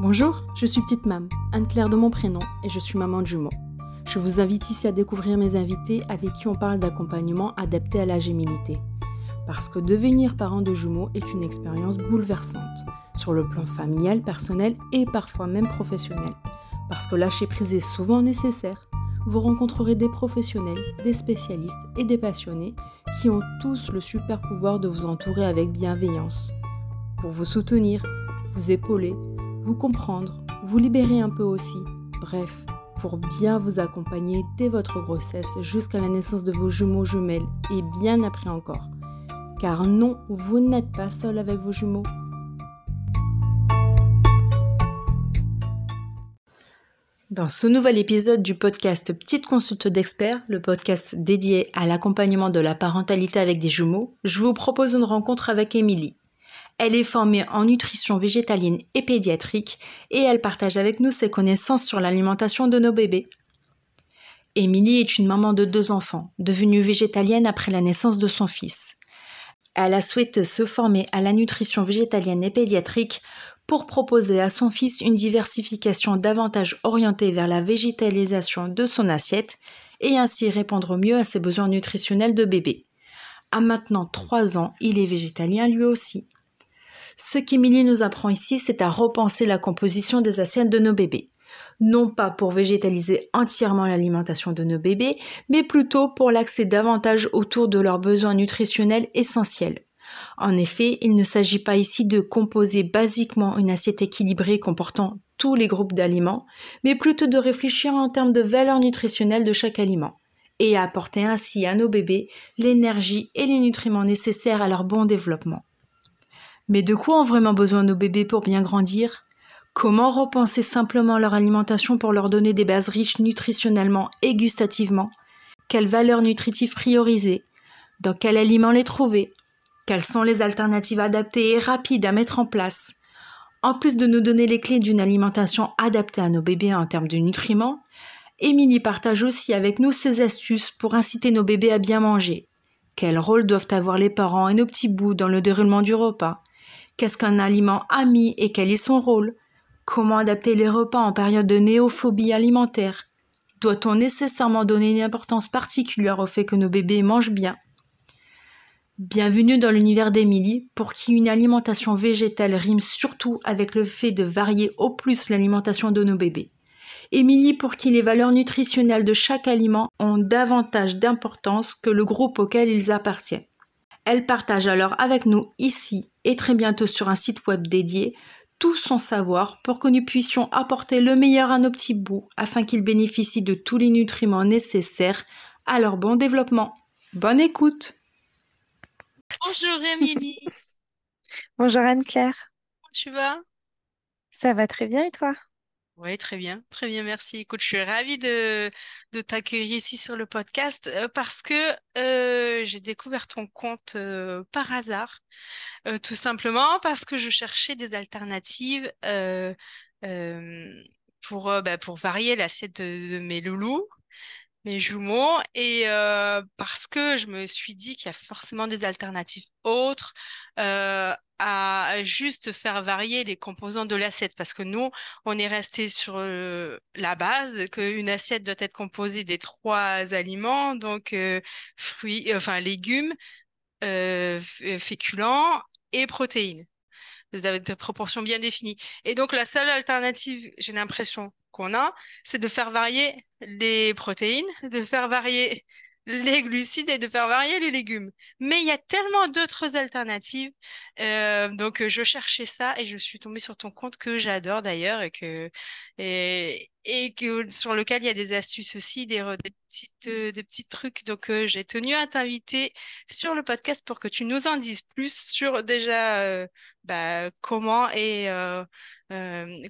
Bonjour, je suis Petite Mam, Anne-Claire de mon prénom, et je suis maman de jumeaux. Je vous invite ici à découvrir mes invités avec qui on parle d'accompagnement adapté à la gémilité. Parce que devenir parent de jumeaux est une expérience bouleversante, sur le plan familial, personnel et parfois même professionnel. Parce que lâcher prise est souvent nécessaire. Vous rencontrerez des professionnels, des spécialistes et des passionnés qui ont tous le super pouvoir de vous entourer avec bienveillance. Pour vous soutenir, vous épauler, vous comprendre, vous libérer un peu aussi. Bref, pour bien vous accompagner dès votre grossesse jusqu'à la naissance de vos jumeaux jumelles et bien après encore. Car non, vous n'êtes pas seul avec vos jumeaux. Dans ce nouvel épisode du podcast Petite consulte d'experts, le podcast dédié à l'accompagnement de la parentalité avec des jumeaux, je vous propose une rencontre avec Émilie. Elle est formée en nutrition végétalienne et pédiatrique et elle partage avec nous ses connaissances sur l'alimentation de nos bébés. Émilie est une maman de deux enfants, devenue végétalienne après la naissance de son fils. Elle a souhaité se former à la nutrition végétalienne et pédiatrique pour proposer à son fils une diversification davantage orientée vers la végétalisation de son assiette et ainsi répondre mieux à ses besoins nutritionnels de bébé. À maintenant trois ans, il est végétalien lui aussi. Ce qu'Emilie nous apprend ici, c'est à repenser la composition des assiettes de nos bébés. Non pas pour végétaliser entièrement l'alimentation de nos bébés, mais plutôt pour l'axer davantage autour de leurs besoins nutritionnels essentiels. En effet, il ne s'agit pas ici de composer basiquement une assiette équilibrée comportant tous les groupes d'aliments, mais plutôt de réfléchir en termes de valeur nutritionnelle de chaque aliment et à apporter ainsi à nos bébés l'énergie et les nutriments nécessaires à leur bon développement. Mais de quoi ont vraiment besoin nos bébés pour bien grandir? Comment repenser simplement leur alimentation pour leur donner des bases riches nutritionnellement et gustativement? Quelles valeurs nutritives prioriser? Dans quels aliments les trouver? Quelles sont les alternatives adaptées et rapides à mettre en place? En plus de nous donner les clés d'une alimentation adaptée à nos bébés en termes de nutriments, Émilie partage aussi avec nous ses astuces pour inciter nos bébés à bien manger. Quel rôle doivent avoir les parents et nos petits bouts dans le déroulement du repas? Qu'est-ce qu'un aliment ami et quel est son rôle? Comment adapter les repas en période de néophobie alimentaire? Doit-on nécessairement donner une importance particulière au fait que nos bébés mangent bien? Bienvenue dans l'univers d'Émilie, pour qui une alimentation végétale rime surtout avec le fait de varier au plus l'alimentation de nos bébés. Émilie, pour qui les valeurs nutritionnelles de chaque aliment ont davantage d'importance que le groupe auquel ils appartiennent. Elle partage alors avec nous ici et très bientôt sur un site web dédié tout son savoir pour que nous puissions apporter le meilleur à nos petits bouts afin qu'ils bénéficient de tous les nutriments nécessaires à leur bon développement. Bonne écoute Bonjour Émilie Bonjour Anne-Claire. Comment tu vas? Ça va très bien et toi? Oui, très bien, très bien, merci. Écoute, je suis ravie de, t'accueillir ici sur le podcast euh, parce que euh, j'ai découvert ton compte euh, par hasard, tout simplement parce que je cherchais des alternatives pour, bah, pour varier l'assiette de mes loulous mes jumeaux et euh, parce que je me suis dit qu'il y a forcément des alternatives autres euh, à juste faire varier les composants de l'assiette. Parce que nous on est resté sur euh, la base qu'une assiette doit être composée des trois aliments donc fruits enfin légumes féculents et protéines vous avez des proportions bien définies et donc la seule alternative j'ai l'impression qu'on a, c'est de faire varier les protéines, de faire varier les glucides et de faire varier les légumes. Mais il y a tellement d'autres alternatives. Euh, donc, je cherchais ça et je suis tombée sur ton compte que j'adore d'ailleurs et que, et que sur lequel il y a des astuces aussi, des, petites, euh, des petits trucs. Donc, euh, j'ai tenu à t'inviter sur le podcast pour que tu nous en dises plus sur déjà euh, bah, comment et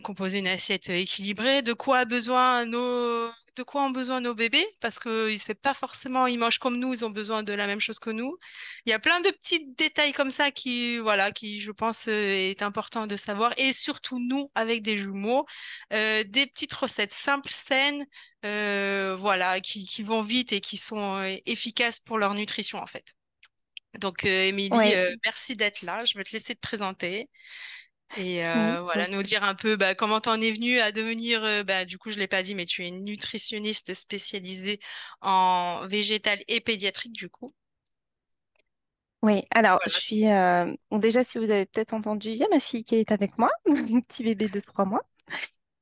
composer une assiette équilibrée, de quoi a besoin nos de quoi ont besoin nos bébés parce que c'est pas forcément ils mangent comme nous, ils ont besoin de la même chose que nous. Il y a plein de petits détails comme ça qui voilà qui je pense est important de savoir et surtout nous avec des jumeaux des petites recettes simples saines euh, voilà qui, qui vont vite et qui sont euh, efficaces pour leur nutrition en fait. Donc Émilie, merci d'être là. Je vais te laisser te présenter. Et Mhm. euh, voilà, nous dire un peu bah, comment t'en es venu à devenir, euh, bah, du coup, je l'ai pas dit, mais tu es une nutritionniste spécialisée en végétal et pédiatrique, du coup. oui, alors je suis. euh, déjà, si vous avez peut-être entendu, il y a ma fille qui est avec moi, un petit bébé de trois mois.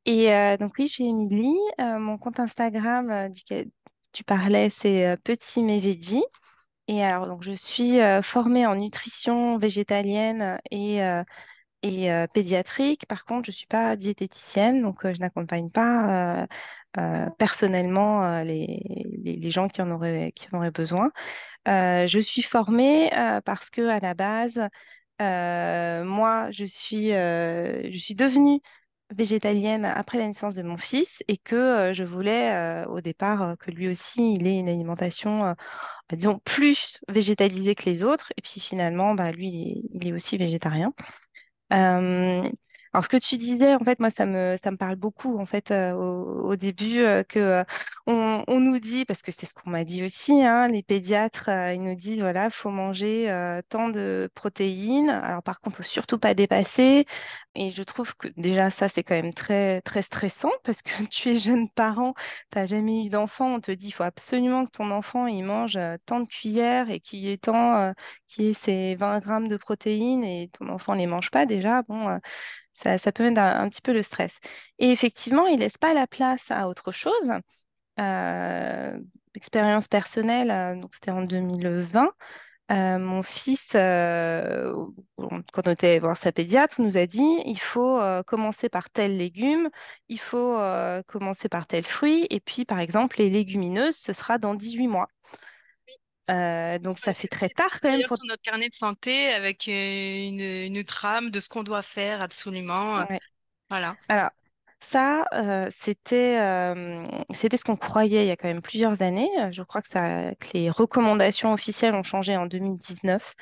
Et euh, donc, oui, je suis Émilie. Euh, mon compte Instagram euh, duquel tu parlais, c'est euh, Petit Veggie. Et alors, donc, je suis formée en nutrition végétalienne et, et pédiatrique. Par contre, je ne suis pas diététicienne, donc je n'accompagne pas personnellement les, les, les gens qui en auraient, qui en auraient besoin. Je suis formée parce que à la base, moi, je suis, je suis devenue végétalienne après la naissance de mon fils et que euh, je voulais euh, au départ euh, que lui aussi il ait une alimentation, disons, plus végétalisée que les autres. Et puis finalement, bah, lui, il est aussi végétarien. Alors, ce que tu disais, en fait, moi, ça me, ça me parle beaucoup, en fait, euh, au, début, euh, que euh, on, nous dit, parce que c'est ce qu'on m'a dit aussi, hein, les pédiatres, euh, ils nous disent, voilà, faut manger tant de protéines. Alors, par contre, faut surtout pas dépasser. Et je trouve que déjà, ça, c'est quand même très, très stressant, parce que tu es jeune parent, tu n'as jamais eu d'enfant, on te dit, il faut absolument que ton enfant, il mange tant de cuillères et qu'il ait tant, y ait ces 20 grammes de protéines et ton enfant ne les mange pas déjà. Bon, ça, peut mettre un, petit peu le stress. Et effectivement, il ne laisse pas la place à autre chose. Euh, expérience personnelle, euh, donc c'était en 2020. Euh, mon fils, quand on était voir sa pédiatre, nous a dit il faut commencer par tel légume, il faut commencer par tel fruit, et puis par exemple, les légumineuses, ce sera dans 18 mois. Euh, donc ça fait très tard quand même pour. sur notre carnet de santé, avec euh, une, une trame de ce qu'on doit faire absolument. Ouais. Voilà. Alors, ça, euh, c'était euh, c'était ce qu'on croyait il y a quand même plusieurs années. Euh, Je crois que, ça, que les recommandations officielles ont changé en 2019.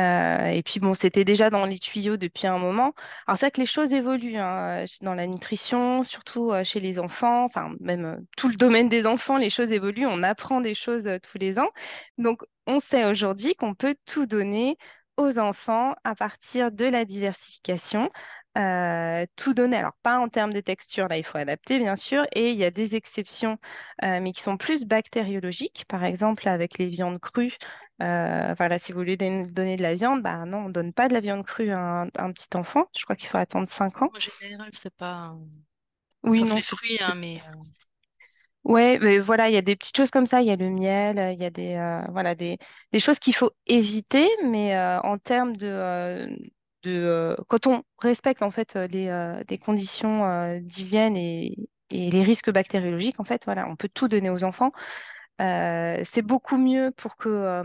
Euh, et puis bon, c'était déjà dans les tuyaux depuis un moment. Alors c'est vrai que les choses évoluent hein, dans la nutrition, surtout euh, chez les enfants, enfin même euh, tout le domaine des enfants, les choses évoluent, on apprend des choses euh, tous les ans. Donc on sait aujourd'hui qu'on peut tout donner aux enfants à partir de la diversification. Euh, tout donner, alors pas en termes de texture, là il faut adapter bien sûr, et il y a des exceptions, euh, mais qui sont plus bactériologiques, par exemple avec les viandes crues, euh, voilà, si vous voulez don- donner de la viande, bah non, on ne donne pas de la viande crue à un, à un petit enfant. Je crois qu'il faut attendre 5 ans. En général, c'est pas. Oui, Sauf non, les fruits, hein, mais. Ouais, mais voilà, il y a des petites choses comme ça. Il y a le miel, il y a des, euh, voilà, des, des choses qu'il faut éviter, mais euh, en termes de, euh, de euh, quand on respecte en fait euh, les, euh, les conditions d'hygiène et, et les risques bactériologiques, en fait, voilà, on peut tout donner aux enfants. C'est beaucoup mieux pour que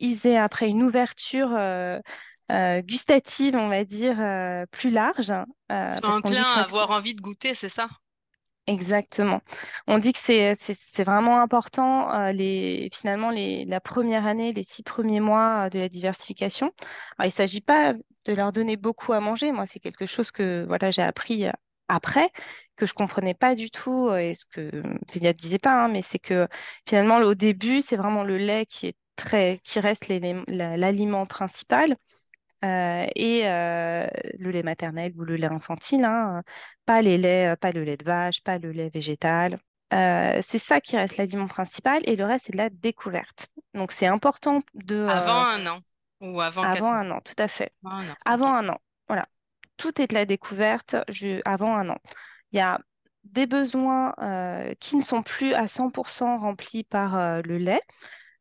ils aient après une ouverture euh, gustative, on va dire, euh, plus large, euh, sont parce qu'on dit enclins que à avoir envie de goûter, c'est ça? Exactement. On dit que c'est vraiment important euh, les finalement les la première année, les six premiers mois euh, de la diversification. Alors, il ne s'agit pas de leur donner beaucoup à manger. Moi, c'est quelque chose que voilà j'ai appris euh, après que je comprenais pas du tout et ce que Célia ne disait pas, hein, mais c'est que finalement au début c'est vraiment le lait qui est très qui reste l'aliment principal. Euh, et euh, le lait maternel ou le lait infantile, hein, pas les laits, euh, pas le lait de vache, pas le lait végétal. Euh, c'est ça qui reste l'aliment principal et le reste, c'est de la découverte. Donc, c'est important de, Avant un an ou avant avant un an, tout à fait. Avant un an, Avant un an, voilà. Tout est de la découverte je- avant un an. Il y a des besoins qui ne sont plus à 100% remplis par le lait.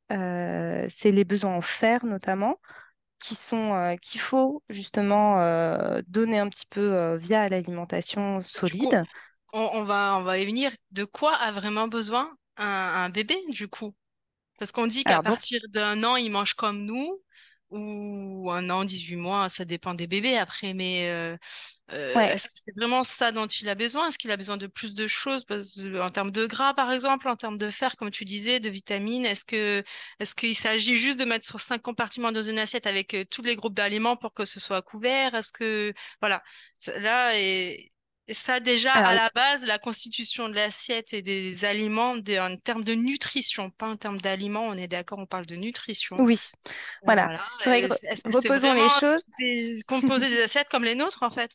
C'est les besoins en fer notamment qui sont euh, qu'il faut justement euh, donner un petit peu euh, via l'alimentation coup, solide. on, on va, on va y venir. De quoi a vraiment besoin un, un bébé, du coup? Parce qu'on dit qu'à partir d'un an, il mange comme nous, ou un an, 18 mois, ça dépend des bébés après, mais euh, euh, ouais. est-ce que c'est vraiment ça dont il a besoin? Est-ce qu'il a besoin de plus de choses, en termes de gras, par exemple, en termes de fer, comme tu disais, de vitamines? Est-ce que, est-ce qu'il s'agit juste de mettre cinq compartiments dans une assiette avec euh, tous les groupes d'aliments pour que ce soit couvert? Est-ce que, voilà, là, et Et ça, déjà, à la base, la constitution de l'assiette et des aliments, des- en termes de nutrition, pas en termes d'aliments, on est d'accord, on parle de nutrition. oui, voilà. voilà. C'est vrai que Est-ce que c'est reposons les vraiment choses. des, composé des assiettes comme les nôtres, en fait?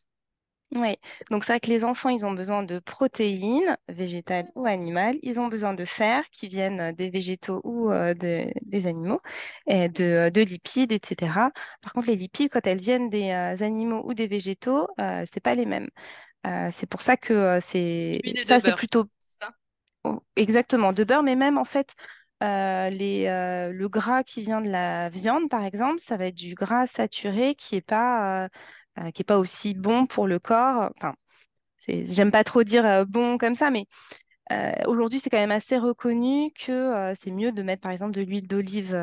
Oui, donc c'est vrai que les enfants, ils ont besoin de protéines, végétales ou animales. Ils ont besoin de fer qui viennent euh, des végétaux ou euh, de- des animaux, et de, euh, de lipides, etc. Par contre, les lipides, quand elles viennent des euh, animaux ou des végétaux, euh, c'est pas les mêmes. Euh, c'est pour ça que euh, c'est ça, c'est plutôt ça? oh, exactement de beurre, mais même en fait, euh, les, euh, le gras qui vient de la viande, par exemple, ça va être du gras saturé qui est pas, qui est pas aussi bon pour le corps. Enfin, J'aime pas trop dire bon comme ça, mais aujourd'hui, c'est quand même assez reconnu que c'est mieux de mettre par exemple de l'huile d'olive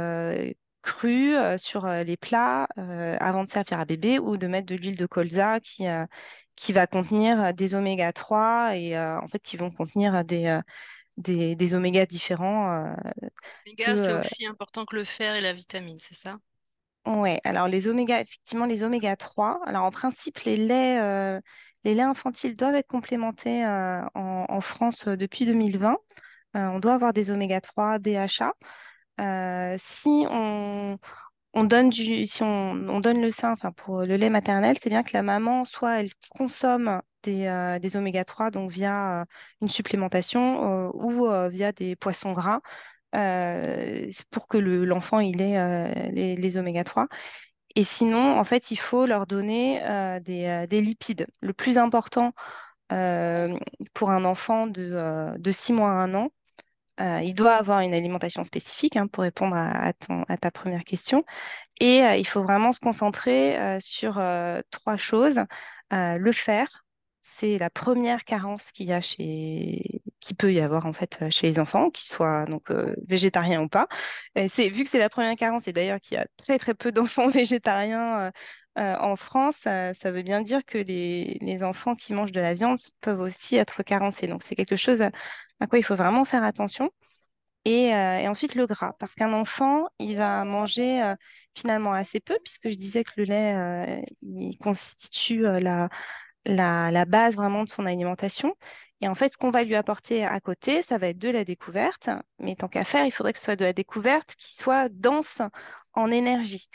crue sur les plats avant de servir à bébé ou de mettre de l'huile de colza qui, qui va contenir euh, des oméga 3 et euh, en fait qui vont contenir des, euh, des, des oméga différents euh, Les que, gars, c'est aussi important que le fer et la vitamine, c'est ça? Ouais, alors les oméga, effectivement, les oméga 3, alors en principe, les laits, euh, les laits infantiles doivent être complémentés euh, en, en France euh, depuis 2020. Euh, on doit avoir des oméga 3, DHA. Si on, on donne si on, on donne le sein, enfin pour le lait maternel, c'est bien que la maman, soit elle consomme des, euh, oméga 3, donc via euh, une supplémentation euh, ou euh, via des poissons gras, euh, pour que le- l'enfant ait euh, les, oméga 3. Et sinon, en fait, il faut leur donner euh, des, euh, des lipides. Le plus important euh, pour un enfant de, euh, de 6 mois à un an, euh, il doit avoir une alimentation spécifique hein, pour répondre à, ton- à ta première question. Et euh, il faut vraiment se concentrer euh, sur trois choses. Le fer, c'est la première carence qu'il y a chez, qui peut y avoir en fait chez les enfants, qu'ils soient donc végétariens ou pas. C'est vu que c'est la première carence et d'ailleurs qu'il y a très très peu d'enfants végétariens euh, en France, ça, veut bien dire que les, les enfants qui mangent de la viande peuvent aussi être carencés. Donc c'est quelque chose à quoi il faut vraiment faire attention. Et, euh, ensuite le gras, parce qu'un enfant, il va manger euh, finalement assez peu, puisque je disais que le lait, il constitue la, la, la base vraiment de son alimentation. Et en fait, ce qu'on va lui apporter à côté, ça va être de la découverte. Mais tant qu'à faire, il faudrait que ce soit de la découverte qui soit dense en énergie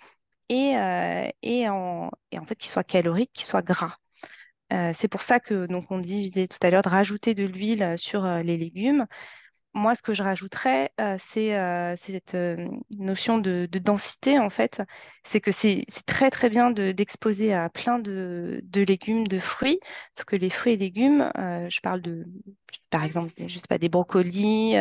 et, euh, et, en, fait qui soit calorique, qui soit gras. Euh, c'est pour ça que donc on disait tout à l'heure de rajouter de l'huile sur euh, les légumes. Moi, ce que je rajouterais, c'est cette notion de, de densité, en fait. C'est que c'est très, très bien de- d'exposer à plein de, légumes, de fruits. Parce que les fruits et légumes, je parle de, par exemple, je pas, des brocolis,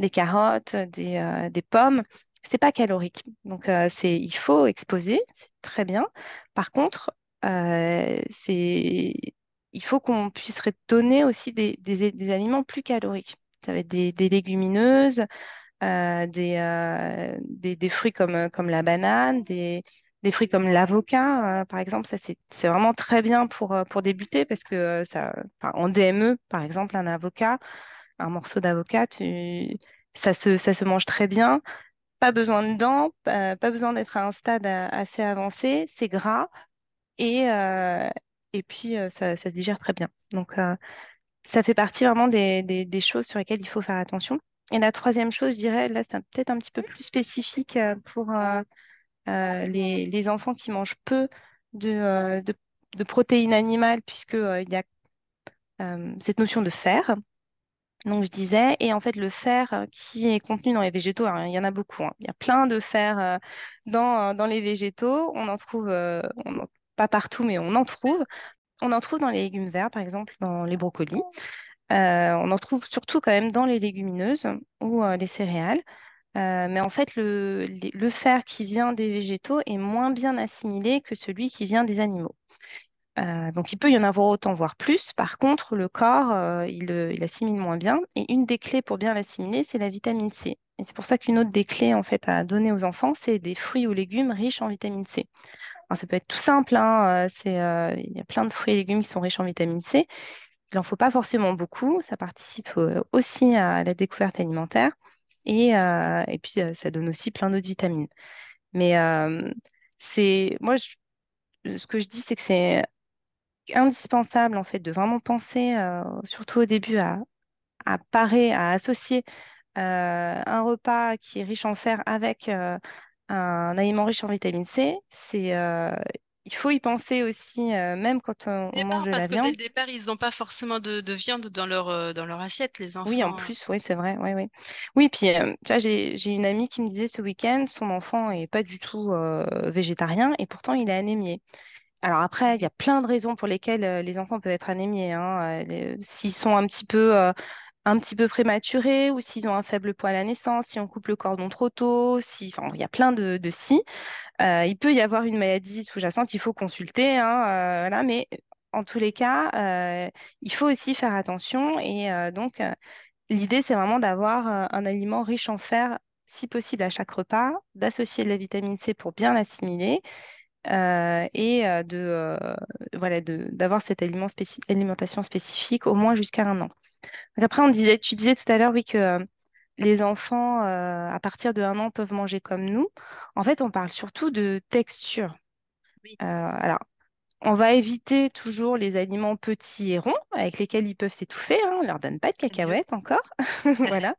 des carottes, des pommes. C'est pas calorique. Donc, euh, c'est, il faut exposer, c'est très bien. Par contre, euh, c'est, il faut qu'on puisse donner aussi des, des aliments plus caloriques. Ça va être des, légumineuses, euh, des, euh, fruits comme, comme la banane, des, des fruits comme l'avocat, par exemple. Ça, c'est, vraiment très bien pour, pour débuter parce que ça, en DME, par exemple, un avocat, un morceau d'avocat, ça se, ça se mange très bien. Pas besoin de dents, pas, besoin d'être à un stade euh, assez avancé. C'est gras et, euh, et puis euh, ça, se digère très bien. Donc, ça fait partie vraiment des, des- choses sur lesquelles il faut faire attention. Et la troisième chose, je dirais, là, c'est peut-être un petit peu plus spécifique pour les, les enfants qui mangent peu de, de, de protéines animales, puisque il y a cette notion de fer. Donc, je disais, et en fait, le fer euh, qui est contenu dans les végétaux, alors, il y en a beaucoup. hein. Il y a plein de fer euh, dans, euh, dans les végétaux. On en trouve, pas partout, mais on en trouve. On en trouve dans les légumes verts, par exemple, dans les brocolis. On en trouve surtout quand même dans les légumineuses ou les céréales. Mais en fait, le, le fer qui vient des végétaux est moins bien assimilé que celui qui vient des animaux. Euh, donc, il peut y en avoir autant, voire plus. Par contre, le corps, euh, il, le- il assimile moins bien. Et une des clés pour bien l'assimiler, c'est la vitamine C. Et c'est pour ça qu'une autre des clés en fait, à donner aux enfants, c'est des fruits ou légumes riches en vitamine C. Alors, ça peut être tout simple, hein, euh, euh, il y a plein de fruits et légumes qui sont riches en vitamine C. Il n'en faut pas forcément beaucoup, ça participe euh, aussi à la découverte alimentaire et, euh, et puis euh, ça donne aussi plein d'autres vitamines. Mais euh, c'est moi, ce que je dis, c'est que c'est indispensable en fait de vraiment penser, euh, surtout au début, à, à parer, à associer euh, un repas qui est riche en fer avec euh, un aliment riche en vitamine C. C'est, il faut y penser aussi, euh, même quand on, on mange de la parce que dès viande. le départ, ils n'ont pas forcément de, de viande dans leur, euh, dans leur assiette, les Oui, en enfants. plus, oui, c'est vrai. Ouais, ouais. Oui, puis euh, tu vois, j'ai, une amie qui me disait ce week-end, son enfant est pas du tout végétarien et pourtant il est anémié. Alors après, il y a plein de raisons pour lesquelles euh, les enfants peuvent être anémiés. hein. Euh, les- S'ils sont un petit peu, euh, un petit peu prématurés ou s'ils ont un faible poids à la naissance, si on coupe le cordon trop tôt, si, enfin, il y a plein de, si. Euh, il peut y avoir une maladie sous-jacente, il faut consulter, hein, euh, mais en tous les cas, euh, il faut aussi faire attention. Et euh, donc, euh, l'idée, c'est vraiment d'avoir euh, un aliment riche en fer, si possible à chaque repas, d'associer de la vitamine C pour bien l'assimiler euh, et euh, de, euh, voilà, d'avoir cette aliment alimentation spécifique au moins jusqu'à un an. Donc après, on disait, tu disais tout à l'heure, oui, que les enfants, à partir de un an, peuvent manger comme nous. En fait, on parle surtout de texture. Oui. Alors, on va éviter toujours les aliments petits et ronds avec lesquels ils peuvent s'étouffer. hein. On ne leur donne pas de cacahuètes encore. Voilà.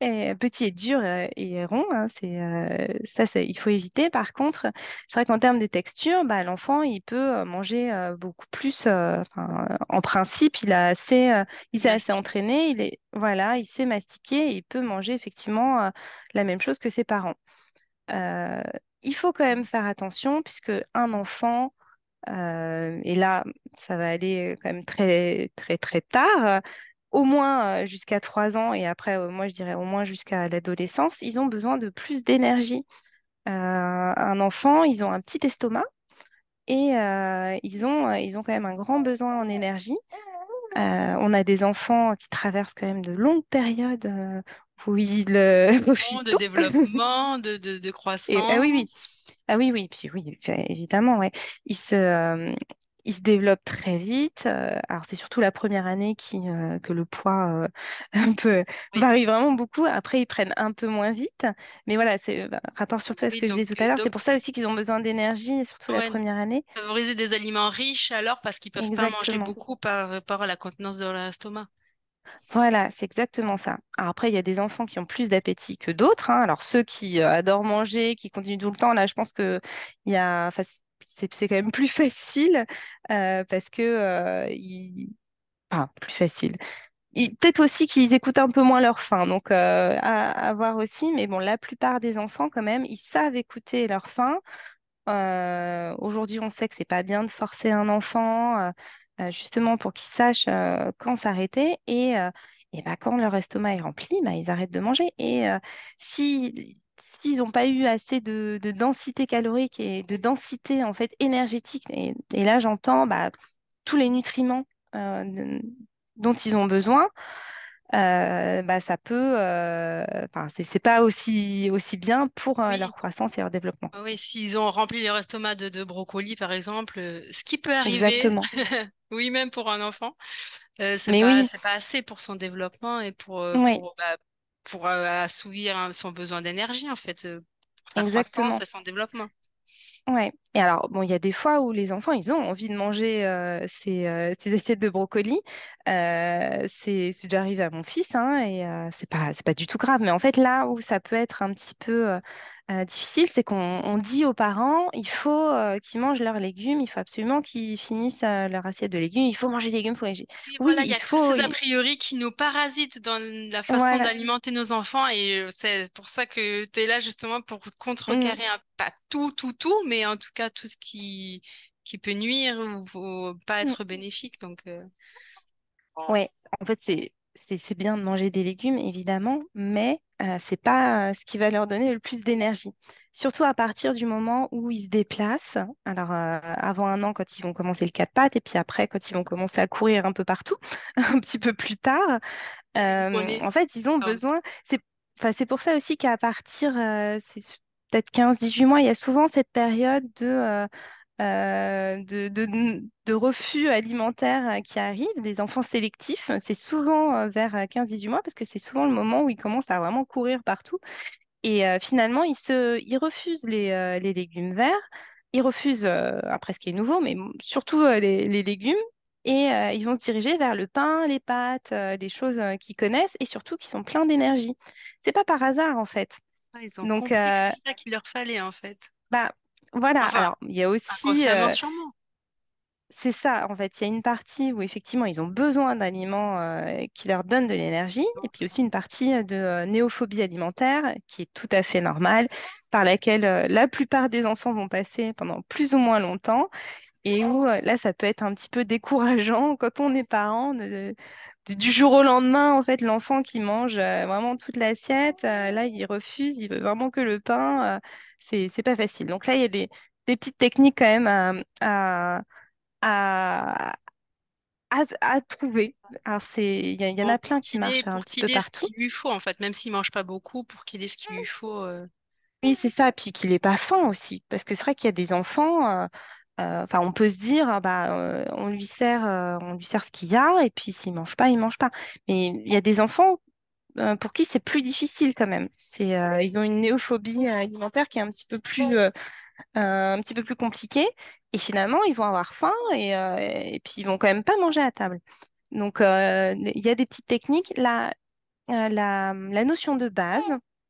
Et petit et dur euh, et rond, hein, c'est euh, ça, il faut éviter. Par contre, c'est vrai qu'en termes de texture, bah, l'enfant, il peut euh, manger euh, beaucoup plus. euh, en principe, il a assez, il s'est assez entraîné. Il est, voilà, il sait mastiquer et il peut manger effectivement la même chose que ses parents. Il faut quand même faire attention puisque un enfant, et là, ça va aller quand même très, très, très tard au moins jusqu'à 3 ans et après, moi je dirais au moins jusqu'à l'adolescence, ils ont besoin de plus d'énergie. Euh, un enfant, ils ont un petit estomac et euh, ils ont, ils ont quand même un grand besoin en énergie. Euh, on a des enfants qui traversent quand même de longues périodes où ils De développement, de, de, de Et, ah oui, oui. croissance. Ah oui, oui, puis oui, fait- évidemment, ouais. Ils se, ils se développent très vite. euh, alors, c'est surtout la première année qui, euh, que le poids euh, Oui, varie vraiment beaucoup. Après, ils prennent un peu moins vite. Mais voilà, c'est bah, rapport surtout à ce oui, que je disais tout à l'heure. C'est pour ça aussi qu'ils ont besoin d'énergie, surtout la première année. favoriser des aliments riches alors parce qu'ils peuvent pas manger beaucoup par rapport à la contenance de leur estomac. Voilà, c'est exactement ça. Alors après, il y a des enfants qui ont plus d'appétit que d'autres. hein. Alors ceux qui euh, adorent manger, qui continuent tout le temps, là, je pense que il y a, enfin, c'est quand même plus facile euh, parce que euh, enfin, plus facile. Peut-être aussi qu'ils écoutent un peu moins leur faim, donc euh, à, voir aussi. Mais bon, la plupart des enfants, quand même, ils savent écouter leur faim. Euh, aujourd'hui, on sait que c'est pas bien de forcer un enfant, justement pour qu'il sache quand s'arrêter. Et, et bah, quand leur estomac est rempli, bah, ils arrêtent de manger. Et si, s'ils n'ont pas eu assez de, de densité calorique et de densité en fait énergétique, et, et là j'entends bah, tous les nutriments euh, de- dont ils ont besoin, euh, bah, ça peut, euh, enfin, c'est pas aussi, aussi bien pour euh, leur croissance et leur développement. oui, s'ils ont rempli leur estomac de, de brocolis, par exemple, euh, ce qui peut arriver, Exactement. oui, même pour un enfant, c'est pas, oui, c'est pas assez pour son développement et pour, oui, pour, bah, pour euh, assouvir son besoin d'énergie, en fait, euh, pour sa croissance exactement. et son développement. Ouais. Et alors, bon, il y a des fois où les enfants, ils ont envie de manger euh, ces, euh, ces assiettes de brocolis. Euh, c'est déjà arrivé à mon fils, hein, et c'est pas, c'est pas du tout grave. Mais en fait, là où ça peut être un petit peu euh, difficile, c'est qu'on on dit aux parents, il faut euh, qu'ils mangent leurs légumes, il faut absolument qu'ils finissent euh, leur assiette de légumes, il faut manger des légumes, il faut manger. Oui, Oui, voilà, il y a tous ces a priori qui nous parasitent dans la façon Voilà. d'alimenter nos enfants et c'est pour ça que tu es là justement pour Mm, contrecarrer un, pas tout, tout, tout, mais en tout cas tout ce qui, qui peut nuire ou pas mm. être bénéfique. Donc, Ouais, en fait, c'est c'est bien de manger des légumes, évidemment, mais euh, c'est pas euh, ce qui va leur donner le plus d'énergie. Surtout à partir du moment où ils se déplacent. Alors, euh, avant un an, quand ils vont commencer le quatre pattes, et puis après, quand ils vont commencer à courir un peu partout, un petit peu plus tard, euh, est. en fait, ils ont besoin. C'est pour ça aussi qu'à partir, c'est peut-être quinze dix-huit mois, il y a souvent cette période de, euh, euh, de, de- de refus alimentaire euh, qui arrive, des enfants sélectifs. C'est souvent euh, vers quinze dix-huit mois parce que c'est souvent le moment où ils commencent à vraiment courir partout. Et euh, finalement, ils se, ils refusent les, euh, les légumes verts ils refusent, euh, après ce qui est nouveau, mais surtout euh, les, les légumes. Et euh, ils vont se diriger vers le pain, les pâtes, euh, des choses euh, qu'ils connaissent et surtout qui sont pleins d'énergie. C'est pas par hasard en fait. Ah, ils ont Donc, euh, c'est ça qu'il leur fallait en fait. bah voilà. Enfin, Alors, il y a aussi, inconsciemment euh, sûrement. c'est ça, en fait, il y a une partie où effectivement ils ont besoin d'aliments euh, qui leur donnent de l'énergie, et puis aussi une partie euh, de euh, néophobie alimentaire qui est tout à fait normale, par laquelle euh, la plupart des enfants vont passer pendant plus ou moins longtemps, et où euh, là ça peut être un petit peu décourageant quand on est parent de- de- du jour au lendemain, en fait, l'enfant qui mange euh, vraiment toute l'assiette, euh, là il refuse, il veut vraiment que le pain, euh, c'est c'est pas facile. Donc là il y a des, des petites techniques quand même à, à à, trouver. Alors, c'est, il y, en a pour plein qui marchent un pour petit peu qu'il ait ce partout. qu'il lui faut en fait, même s'il mange pas beaucoup, pour qu'il ait ce qu'il lui faut. euh, Oui, c'est ça. Puis qu'il n'ait pas faim aussi. Parce que c'est vrai qu'il y a des enfants, euh, euh, enfin, on peut se dire, ah bah, euh, on lui sert, on lui sert ce qu'il y a, et puis s'il mange pas, il mange pas. Mais il y a des enfants pour qui c'est plus difficile quand même. C'est, euh, ils ont une néophobie euh, alimentaire qui est un petit peu plus, euh, euh, un petit peu plus compliquée. Et finalement, ils vont avoir faim et, euh, et puis ils vont quand même pas manger à table. Donc, euh, il y a des petites techniques. La, euh, la, la notion de base,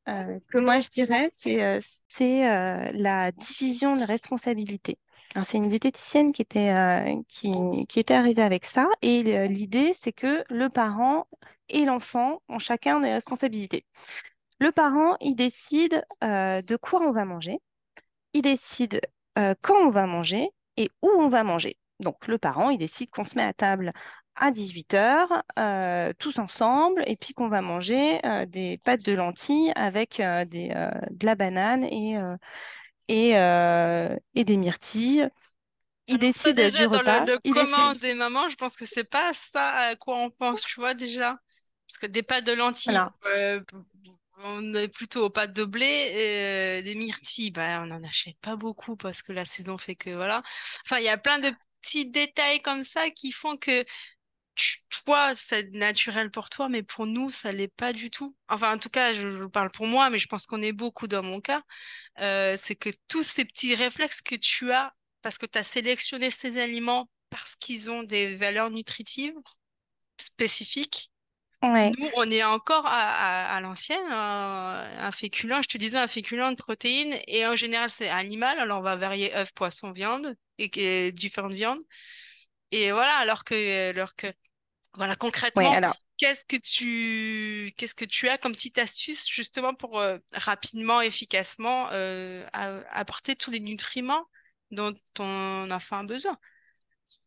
euh, que moi je dirais, c'est euh, c'est, euh, la division de responsabilité. Alors, c'est une diététicienne qui était, euh, qui, qui était arrivée avec ça. Et euh, l'idée, c'est que le parent et l'enfant ont chacun des responsabilités. Le parent, il décide euh, de quoi on va manger il décide euh, quand on va manger et où on va manger. Donc le parent, il décide qu'on se met à table à 18 heures, euh, tous ensemble, et puis qu'on va manger euh, des pâtes de lentilles avec euh, des, de la banane et, et, et des myrtilles. Il ça décide du déjà dans le, repas. le Il décide... des mamans, je pense que c'est pas ça à quoi on pense, tu vois déjà. Parce que des pâtes de lentilles, Voilà. euh, on est plutôt aux pâtes de blé, et, euh, des myrtilles, bah, on n'en achète pas beaucoup parce que la saison fait que voilà. Enfin, il y a plein de petits détails comme ça qui font que toi, c'est naturel pour toi, mais pour nous, ça l'est pas du tout. Enfin, en tout cas, je, je parle pour moi, mais je pense qu'on est beaucoup dans mon cas. Euh, c'est que tous ces petits réflexes que tu as, parce que tu as sélectionné ces aliments parce qu'ils ont des valeurs nutritives spécifiques. Ouais. Nous, on est encore à, à, à l'ancienne, un, un féculent, je te disais, un féculent de protéines, et en général, c'est animal, alors on va varier œufs, poissons, viande, et, et différentes viandes. Et voilà, alors que, alors que voilà, Ouais, concrètement, alors, qu'est-ce que tu, qu'est-ce que tu as comme petite astuce justement pour euh, rapidement, efficacement euh, apporter tous les nutriments dont ton enfant a besoin?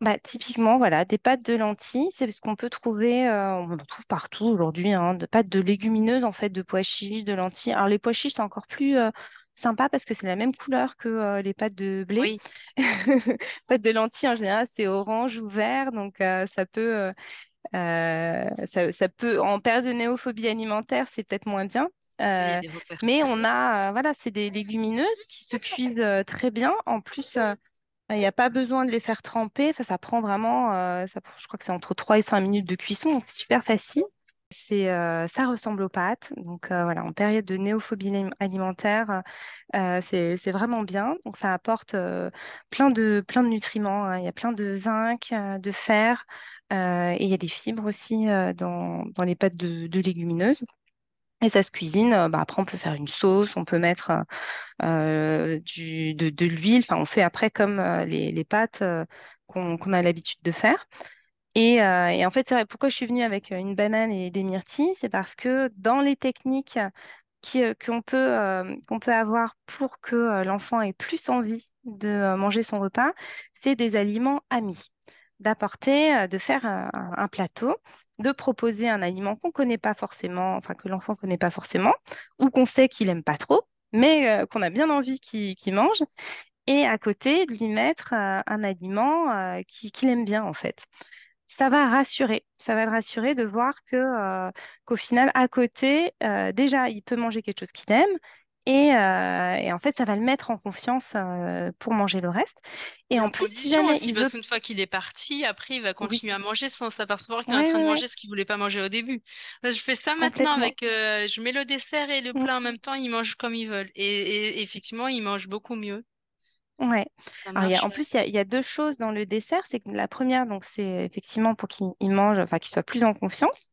Bah, typiquement, voilà, des pâtes de lentilles, c'est ce qu'on peut trouver, euh, on en trouve partout aujourd'hui, hein, de pâtes de légumineuses, en fait, de pois chiches, de lentilles. Alors, les pois chiches, c'est encore plus euh, sympa parce que c'est la même couleur que euh, les pâtes de blé. Oui, Pâtes de lentilles, en général, c'est orange ou vert, donc ça peut, ça, ça peut, en période de néophobie alimentaire, c'est peut-être moins bien. Euh, mais on a, euh, voilà, c'est des légumineuses qui se cuisent euh, très bien. En plus, il n'y a pas besoin de les faire tremper. Enfin, ça prend vraiment, euh, je crois que c'est entre 3 et 5 minutes de cuisson, donc c'est super facile. Euh, ça ressemble aux pâtes. Donc euh, voilà, en période de néophobie alim- alimentaire, c'est, vraiment bien. Donc ça apporte plein de, plein de nutriments. hein. Il y a plein de zinc, de fer, et il y a des fibres aussi dans, dans les pâtes de légumineuses. Et ça se cuisine. euh, bah, après, on peut faire une sauce, on peut mettre euh, euh, de, l'huile. Enfin, on fait après comme les, pâtes qu'on a l'habitude de faire. Et, en fait, c'est vrai, pourquoi je suis venue avec une banane et des myrtilles, c'est parce que dans les techniques qu'on peut, avoir pour que l'enfant ait plus envie de manger son repas, c'est des aliments amis. D'apporter, euh, de faire un, un- plateau, de proposer un aliment qu'on connaît pas forcément, enfin que l'enfant connaît pas forcément, ou qu'on sait qu'il aime pas trop, mais euh, qu'on a bien envie qu'il mange, et à côté, de lui mettre euh, un aliment euh, qui- qu'il aime bien en fait ça va rassurer. Ça va le rassurer de voir que, euh, qu'au final, à côté, euh, déjà, il peut manger quelque chose qu'il aime. Et, euh, et en fait, ça va le mettre en confiance euh, pour manger le reste. Et Et en en plus, si jamais aussi, il veut... parce qu'une fois qu'il est parti, après, il va Oui, continuer à manger sans s'apercevoir qu'il est en train ouais, de ouais, manger ce qu'il voulait pas manger au début. Là, je fais ça maintenant avec, euh, je mets le dessert et le plat en même temps, ils mangent comme ils veulent. Et, et effectivement, ils mangent beaucoup mieux. Ouais. Alors, y a, en plus, il y a, il y a deux choses dans le dessert. C'est que la première, donc, c'est effectivement pour qu'il il mange, enfin, qu'il soit plus en confiance.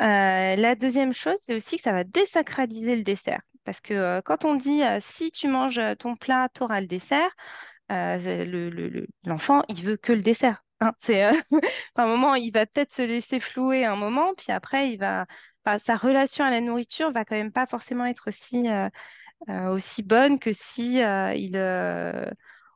Euh, la deuxième chose, c'est aussi que ça va désacraliser le dessert. Parce que euh, quand on dit euh, si tu manges ton plat, tu auras le dessert, euh, c'est le, le- l'enfant, il veut que le dessert. hein. Euh, un moment, il va peut-être se laisser flouer un moment, puis après, il va, sa relation à la nourriture va quand même pas forcément être aussi, euh, euh, aussi bonne que si euh, il, euh,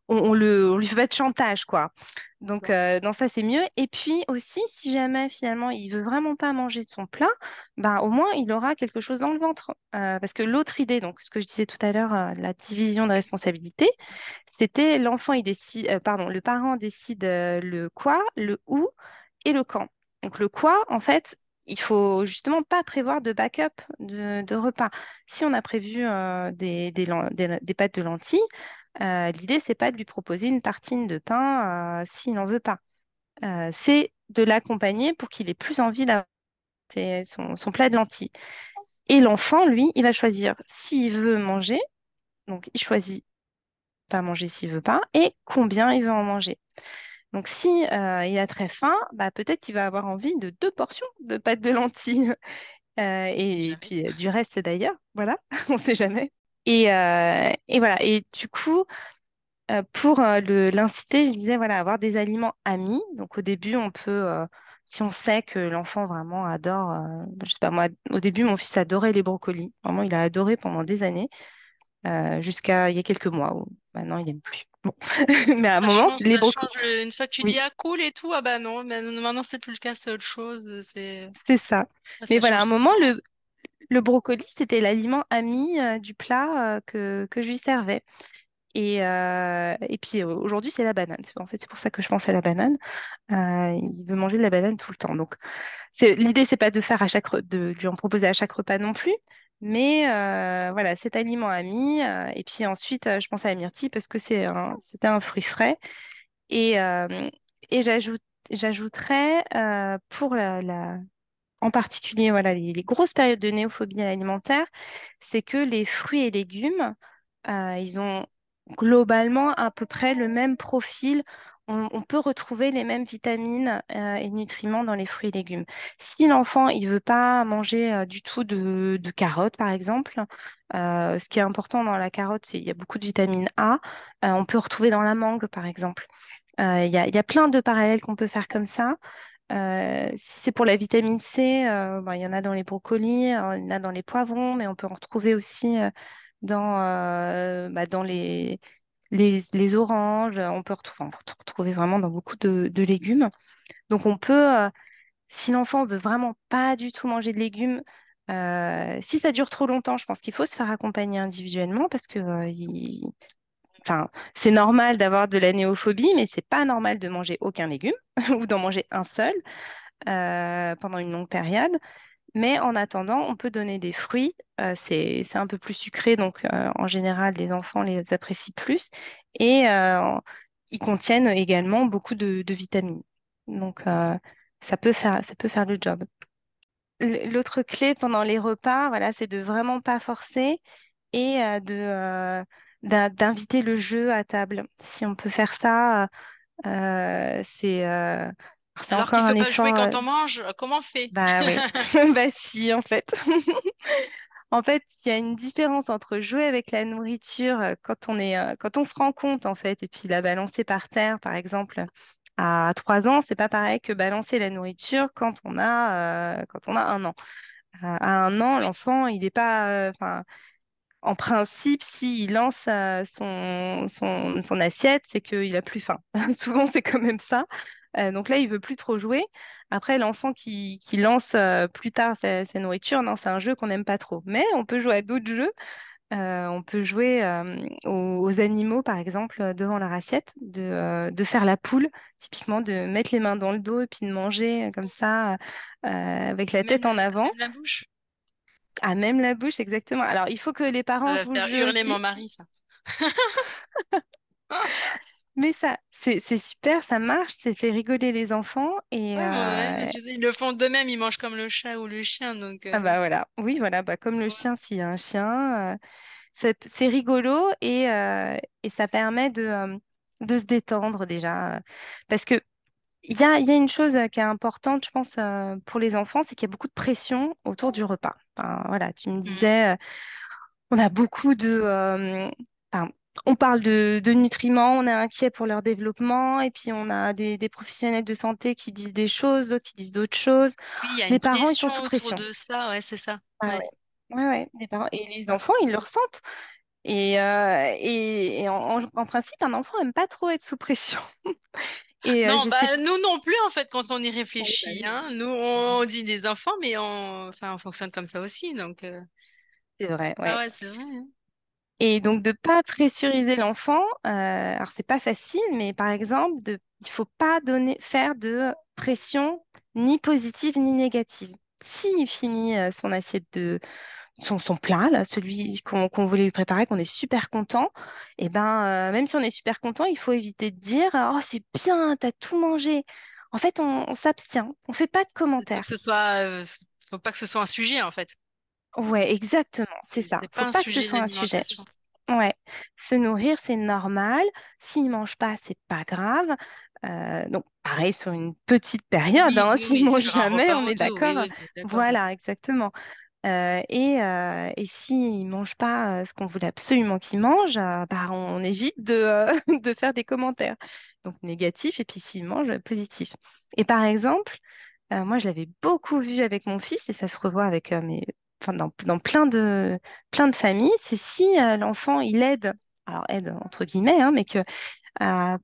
on, on le, on lui fait pas de chantage, quoi. Donc, euh, dans ça, c'est mieux. Et puis aussi, si jamais finalement il veut vraiment pas manger de son plat, bah, au moins il aura quelque chose dans le ventre. Euh, parce que l'autre idée, donc ce que je disais tout à l'heure, euh, la division de responsabilité, c'était l'enfant, il décide, pardon, le parent décide le quoi, le où et le quand. Donc le quoi, en fait, il faut justement pas prévoir de backup de, de repas. Si on a prévu euh, des, des, lan- des- des pâtes de lentilles, euh, l'idée, c'est pas de lui proposer une tartine de pain euh, s'il n'en veut pas. Euh, c'est de l'accompagner pour qu'il ait plus envie d'avoir son, son plat de lentilles. Et l'enfant, lui, il va choisir s'il veut manger, donc il choisit pas manger s'il veut pas, et combien il veut en manger. Donc si euh, il a très faim, bah, peut-être qu'il va avoir envie de deux portions de pâtes de lentilles, Euh, et, puis euh, du reste d'ailleurs, voilà, on ne sait jamais. Et, euh, et voilà, et du coup, Euh, pour euh, le, l'inciter, je disais, voilà, avoir des aliments amis. Donc, au début, on peut, euh, si on sait que l'enfant vraiment adore, je sais pas, moi, au début, mon fils adorait les brocolis. Vraiment, il a adoré pendant des années, jusqu'à il y a quelques mois où maintenant, il n'aime plus. Bon. Mais à un moment, change, les brocolis, Une fois que tu dis ah cool et tout, ah bah non, maintenant c'est plus le cas, c'est autre chose. C'est c'est ça. ah, Mais voilà, à un moment, le, le brocoli, c'était l'aliment ami, euh, du plat, euh, que, je lui servais. Et, euh, puis aujourd'hui, c'est la banane. En fait, c'est pour ça que je pense à la banane. Il veut manger de la banane tout le temps. Donc, l'idée, c'est pas de faire à chaque, de lui en proposer à chaque repas non plus. Mais voilà, cet aliment ami. et puis ensuite, je pense à la myrtille parce que c'est un, c'était un fruit frais. Et, et j'ajoute, j'ajouterais pour la- en particulier voilà, les, grosses périodes de néophobie alimentaire, c'est que les fruits et légumes, euh, ils ont globalement à peu près le même profil. On, peut retrouver les mêmes vitamines euh, et nutriments dans les fruits et légumes. Si l'enfant il veut pas manger euh, du tout de, de carottes, par exemple, ce qui est important dans la carotte, c'est qu'il y a beaucoup de vitamine A. On peut retrouver dans la mangue, par exemple. Il y a plein de parallèles qu'on peut faire comme ça. Euh, si c'est pour la vitamine C, euh, ben, il y en a dans les brocolis, euh, il y en a dans les poivrons, mais on peut en retrouver aussi dans, bah, dans les, les, oranges. On peut retrouver, retrouver vraiment dans beaucoup de, de légumes. Donc on peut, si l'enfant veut vraiment pas du tout manger de légumes, si ça dure trop longtemps, je pense qu'il faut se faire accompagner individuellement parce que il- Enfin, c'est normal d'avoir de la néophobie, mais c'est pas normal de manger aucun légume ou d'en manger un seul euh, pendant une longue période. Mais en attendant, on peut donner des fruits. Euh, c'est, un peu plus sucré, donc euh, en général, les enfants les apprécient plus. Et ils contiennent également beaucoup de, de vitamines. Donc, ça peut faire, ça peut faire le job. L'autre clé pendant les repas, voilà, c'est de vraiment pas forcer et de, d'inviter le jeu à table. Si on peut faire ça, euh, c'est euh, alors, c'est Alors qu'il un faut pas jouer effort. euh, quand on mange, comment on fait? bah oui, bah si, en fait. En fait, il y a une différence entre jouer avec la nourriture quand on est, quand on se rend compte, en fait, et puis la balancer par terre, par exemple, à trois ans, c'est pas pareil que balancer la nourriture quand on a, euh, quand on a un an. À un an, l'enfant, il n'est pas, euh, en principe, s'il lance son, son, son assiette, c'est qu'il a plus faim. Souvent, c'est quand même ça. Euh, donc là, il veut plus trop jouer. Après, l'enfant qui, qui lance euh, plus tard sa, sa nourriture, non, c'est un jeu qu'on n'aime pas trop. Mais on peut jouer à d'autres jeux. Euh, on peut jouer aux, aux animaux, par exemple, devant leur assiette, de, de faire la poule, typiquement de mettre les mains dans le dos et puis de manger comme ça, avec la Même tête en avant. la bouche? À même la bouche, exactement. Alors, il faut que les Ça parents va jouent le faire hurler aussi. mon mari, ça. Mais ça, c'est super, ça marche, c'est fait rigoler les enfants. Et Ouais, moi, ouais, euh, sais, ils le font d'eux-mêmes, ils mangent comme le chat ou le chien, donc ah euh, bah voilà, oui, voilà, bah comme le chien, s'il y a un chien, euh, c'est rigolo et, et ça permet de, de se détendre déjà. Parce que il y a, il y a une chose euh, qui est importante, je pense, euh, pour les enfants, c'est qu'il y a beaucoup de pression autour du repas. Enfin, voilà, tu me Mm. disais, euh, on a beaucoup de... euh, enfin, on parle de, de nutriments, on est inquiet pour leur développement, et puis on a des, des professionnels de santé qui disent des choses, d'autres qui disent d'autres choses. Oui, il y a une Les parents, ils sont pression sous autour pression. de ça, ouais, c'est ça. Ah Ouais. ouais. Les parents. Et les enfants, ils le ressentent. Et, euh, et, et en, en- en principe, un enfant n'aime pas trop être sous pression. Et euh, Non, sais bah nous non plus en fait quand on y bah réfléchit, non. hein. Nous on dit des enfants, mais on, enfin, on fonctionne comme ça aussi, donc. euh, C'est vrai, Ah ouais. ouais, c'est vrai. hein. Et donc de pas pressuriser l'enfant, euh, alors c'est pas facile, mais par exemple, de, il faut pas donner, faire de pression ni positive ni négative. S'il finit euh, son assiette de son, son plat, là, celui qu'on voulait lui préparer, qu'on est super content, et ben euh, même si on est super content, il faut éviter de dire Oh, c'est bien, t'as tout mangé. En fait, on, on s'abstient, on fait pas de Faut que commentaires. ce soit, euh, faut pas que ce soit un sujet en fait. Ouais, exactement, c'est ça. pas Faut pas que ce soit un sujet. Ouais, se nourrir, c'est normal. S'il mange pas, c'est pas grave. Euh, donc, pareil sur une petite période, Oui, hein. oui, S'il oui, mange jamais, on est d'accord. Voilà, exactement. Euh, et euh, et s'il mange pas euh, ce qu'on voulait absolument qu'il mange, euh, bah, on évite de, faire des commentaires. Donc, négatif, et puis s'il mange, positif. Et par exemple, moi, je l'avais beaucoup vu avec mon fils et ça se revoit avec mes... dans, dans plein de, plein de familles. C'est si l'enfant, il aide, alors aide entre guillemets, hein, mais que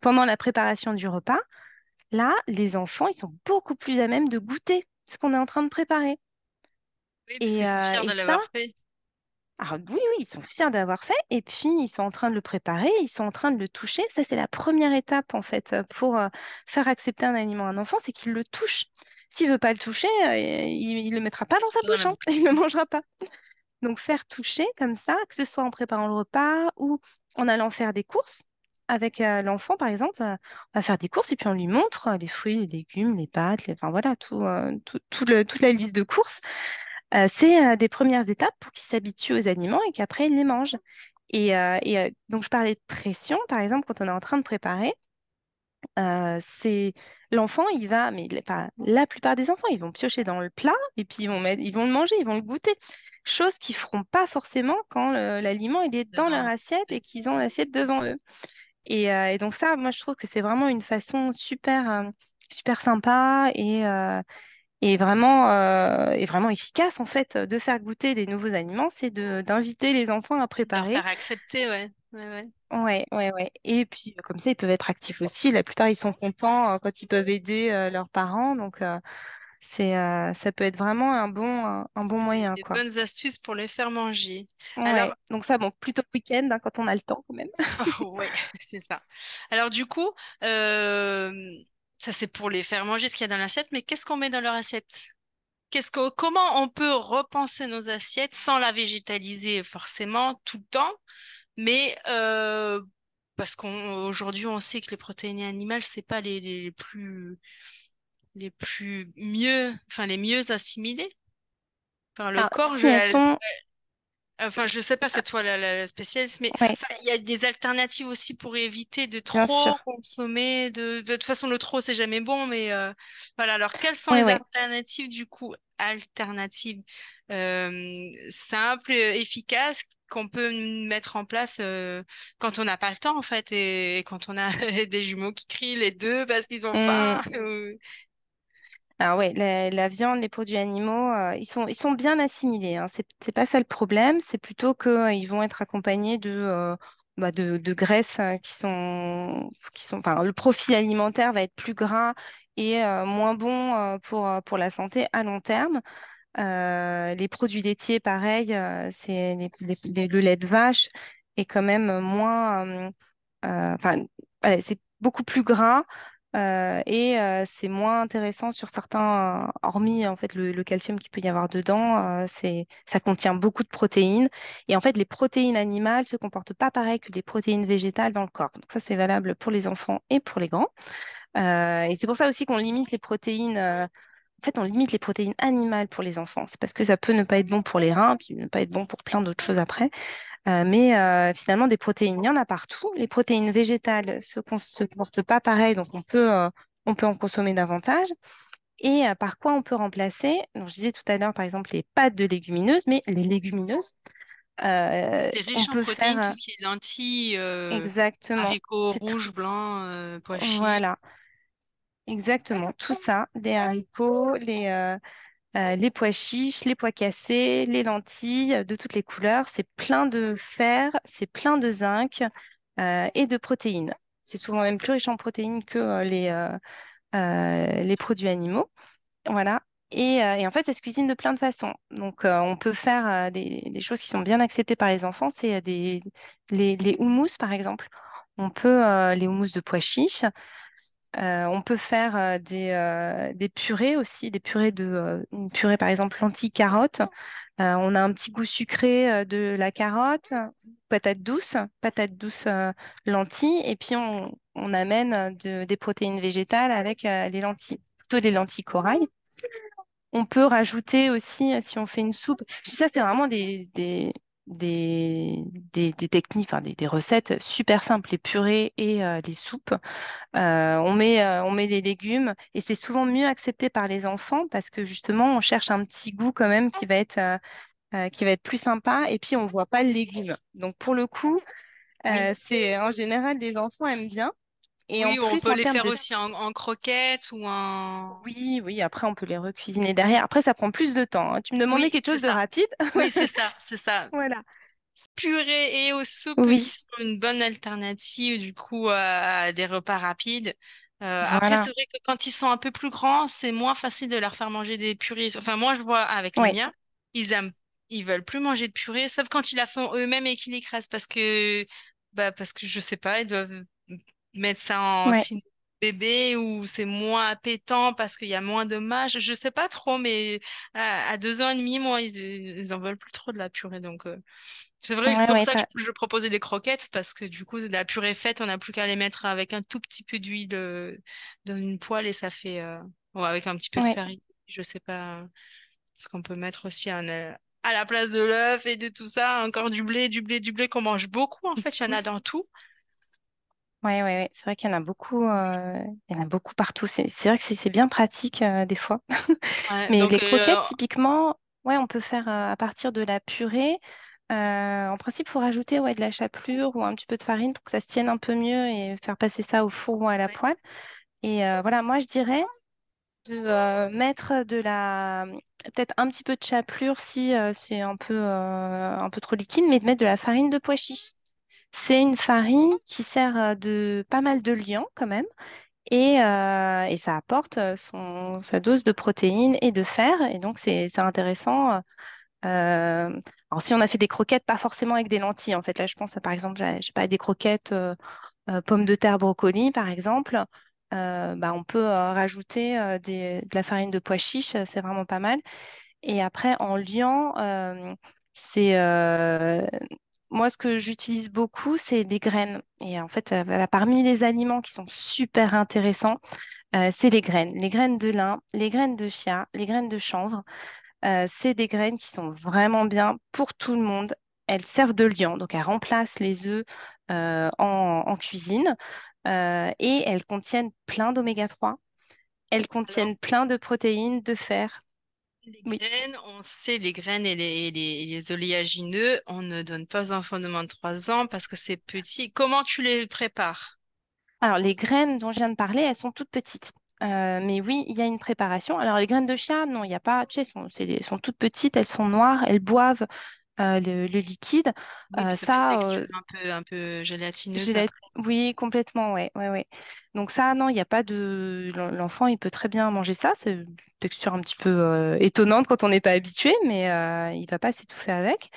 pendant la préparation du repas, là, les enfants, ils sont beaucoup plus à même de goûter ce qu'on est en train de préparer. Oui, parce qu'ils sont euh, fiers de ça, l'avoir fait. alors oui, oui, ils sont fiers d'avoir fait et puis ils sont en train de le préparer, ils sont en train de le toucher. Ça, c'est la première étape en fait euh, pour euh, faire accepter un aliment à un enfant, c'est qu'il le touche. S'il veut pas le toucher, il ne le mettra pas dans sa bouche, hein. Il ne le mangera pas. Donc faire toucher comme ça, que ce soit en préparant le repas ou en allant faire des courses avec euh, l'enfant, par exemple, euh, on va faire des courses et puis on lui montre euh, les fruits, les légumes, les pâtes, les... enfin voilà, tout, tout, tout le- toute la liste de courses. Euh, c'est euh, des premières étapes pour qu'il s'habitue aux aliments et qu'après il les mange. Et, euh, et, donc je parlais de pression, par exemple, quand on est en train de préparer. C'est l'enfant, il va, mais il- enfin, la plupart des enfants, ils vont piocher dans le plat et puis ils vont mettre, ils vont le manger, ils vont le goûter. Chose qu'ils feront pas forcément quand l'aliment il est dans leur assiette et qu'ils ont l'assiette devant eux. Et, euh, et donc ça, moi je trouve que c'est vraiment une façon super, super sympa et, euh, et vraiment, euh, et vraiment efficace en fait de faire goûter des nouveaux aliments, c'est d'inviter les enfants à De préparer faire accepter, ouais. Ouais, ouais. Ouais, ouais, ouais. Et puis, euh, comme ça, ils peuvent être actifs aussi. La plupart, ils sont contents euh, quand ils peuvent aider euh, leurs parents. Donc, euh, c'est, euh, ça peut être vraiment un bon, un, un bon moyen, des quoi. bonnes astuces pour les faire manger. Alors. Donc, ça, bon, plutôt le week-end, hein, quand on a le temps, quand même. ouais, c'est ça. Alors du coup, euh, ça c'est pour les faire manger ce qu'il y a dans l'assiette, mais qu'est-ce qu'on met dans leur assiette? Qu'est-ce que, comment on peut repenser nos assiettes sans la végétaliser forcément tout le temps, mais euh, parce qu'aujourd'hui on sait que les protéines animales c'est pas les, les plus les plus mieux, enfin les mieux assimilées. Enfin, le Alors, corps, si elles je, sont... Enfin, je sais pas, c'est toi la, la- la spécialiste, mais Ouais, il y a des alternatives aussi pour éviter de trop consommer. De, de toute façon, le trop, c'est jamais bon, mais euh, voilà. Alors, quelles sont Ouais, les alternatives du coup? Alternatives euh, simples, efficaces qu'on peut mettre en place euh, quand on n'a pas le temps en fait et, et quand on a des jumeaux qui crient les deux parce qu'ils ont Hum, faim. ou- Alors ouais, la, viande, les produits animaux, euh, ils sont, ils sont bien assimilés. Hein. C'est, c'est pas ça le problème, c'est plutôt qu'ils vont être accompagnés de, euh, bah, de, graisses euh, qui sont, qui sont, enfin, le profil alimentaire va être plus gras et euh, moins bon euh, pour, euh, pour la santé à long terme. Euh, les produits laitiers, pareil, euh, c'est les- le lait de vache est quand même moins, euh, euh, enfin, c'est beaucoup plus gras euh, et euh, c'est moins intéressant sur certains, euh, hormis en fait le, calcium qu'il peut y avoir dedans, euh, c'est, ça contient beaucoup de protéines. Et en fait, les protéines animales se comportent pas pareil que les protéines végétales dans le corps. Donc ça, c'est valable pour les enfants et pour les grands. Euh, et c'est pour ça aussi qu'on limite les protéines. euh, en fait, on limite les protéines animales pour les enfants. C'est parce que ça peut ne pas être bon pour les reins, puis ne pas être bon pour plein d'autres choses après. Euh, mais euh, finalement, des protéines, il y en a partout. Les protéines végétales se, se comportent pas pareil, donc on peut, euh, on peut en consommer davantage. Et par quoi on peut remplacer? Donc, je disais tout à l'heure, par exemple, les pâtes de légumineuses, mais les légumineuses, euh, C'est on riche en peut faire protéines, tout ce qui est lentilles, euh, exactement. haricots rouges, blancs, euh, pois chiches. Voilà, exactement. Tout ça, les haricots, les, euh, les pois chiches, les pois cassés, les lentilles euh, de toutes les couleurs. C'est plein de fer, c'est plein de zinc euh, et de protéines. C'est souvent même plus riche en protéines que les, les produits animaux. Voilà. Et, en fait, ça se cuisine de plein de façons. Donc, on peut faire des, des choses qui sont bien acceptées par les enfants. C'est des, les, les houmous, par exemple. On peut, les houmous de pois chiches. Euh, on peut faire euh, des, euh, des purées aussi, des purées de, purée par exemple lentilles carottes. On a un petit goût sucré de la carotte, patate douce, patate douce lentilles, et puis on, amène de- des protéines végétales avec les lentilles, plutôt les lentilles corail. On peut rajouter aussi, si on fait une soupe, ça c'est vraiment des, des, des, des techniques, enfin des, des recettes super simples, les purées et euh, les soupes. Euh, on met, euh, on met les légumes et c'est souvent mieux accepté par les enfants parce que justement, on cherche un petit goût quand même qui va être, qui va être plus sympa et puis on voit pas le légume. Donc pour le coup, Oui. c'est en général les enfants aiment bien et en Oui, ou on plus peut en les faire de aussi en, en croquettes ou en... oui, oui, après on peut les recuisiner derrière. Après, ça prend plus de temps. hein. Tu me demandais oui, quelque chose de rapide. Oui, c'est ça, c'est ça. Voilà. Purée et aux soupes Oui, sont une bonne alternative du coup à des repas rapides. Euh, après, c'est vrai que quand ils sont un peu plus grands, c'est moins facile de leur faire manger des purées. Enfin, moi, je vois avec les Ouais, miens, ils aiment, ils veulent plus manger de purée, sauf quand ils la font eux-mêmes et qu'ils l'écrasent parce que, bah, parce que je sais pas, ils doivent mettre ça en ouais, signe bébé ou c'est moins appétant parce qu'il y a moins de mâche. Je sais pas trop, mais à, à deux ans et demi, moi, ils, ils en veulent plus trop de la purée, donc. euh, c'est vrai que c'est pour ouais, ça que je, je proposais des croquettes parce que du coup, la purée faite, on n'a plus qu'à les mettre avec un tout petit peu d'huile euh, dans une poêle et ça fait, euh, ou avec un petit peu de farine. Je sais pas euh, ce qu'on peut mettre aussi euh, à la place de l'œuf et de tout ça. Encore du blé, du blé, du blé qu'on mange beaucoup. En fait, il y en a dans tout. Ouais, ouais, ouais. C'est vrai qu'il y en a beaucoup, euh, il y en a beaucoup partout. C'est c'est vrai que c'est c'est bien pratique euh, des fois. Ouais, Mais donc, les croquettes, euh, typiquement, ouais, on peut faire euh, à partir de la purée. Euh, en principe, il faut rajouter ouais, de la chapelure ou un petit peu de farine pour que ça se tienne un peu mieux et faire passer ça au four ou à la ouais. poêle. Et euh, voilà, moi, je dirais de euh, mettre de la, peut-être un petit peu de chapelure si euh, c'est un peu, euh, un peu trop liquide, mais de mettre de la farine de pois chiche. C'est une farine qui sert euh, de pas mal de liant quand même et, euh, ça apporte euh, sa dose de protéines et de fer et donc c'est intéressant. Alors si on a fait des croquettes, pas forcément avec des lentilles en fait. Là je pense par exemple, j'ai- pas, des croquettes pommes de terre, brocoli par exemple. Bah, on peut rajouter de la farine de pois chiche, c'est vraiment pas mal. Et après, en liant, c'est moi ce que j'utilise beaucoup, c'est des graines. Et en fait, euh, voilà, parmi les aliments qui sont super intéressants, euh, c'est les graines. Les graines de lin, les graines de chia, les graines de chanvre. Euh, c'est des graines qui sont vraiment bien pour tout le monde. Elles servent de liant, donc elles remplacent les œufs euh, en, en cuisine. Et elles contiennent plein d'oméga 3. Elles contiennent plein de protéines, de fer. Les Oui. graines, on sait les graines et les, oléagineux, on ne donne pas aux enfants de moins de 3 ans parce que c'est petit. Comment tu les prépares? Alors, les graines dont je viens de parler, elles sont toutes petites. Euh, mais oui, il y a une préparation. Alors, les graines de chia, non, il n'y a pas. Tu sais, sont, elles sont toutes petites, elles sont noires, elles boivent euh, le, le liquide. Oui, Euh, ça ça, euh, texture un peu, un peu gélatineuse. Oui, complètement, ouais, ouais, ouais. Donc ça, non, il n'y a pas de... l'en- L'enfant, il peut très bien manger ça. C'est une texture un petit peu étonnante quand on n'est pas habitué, mais il va pas s'étouffer avec.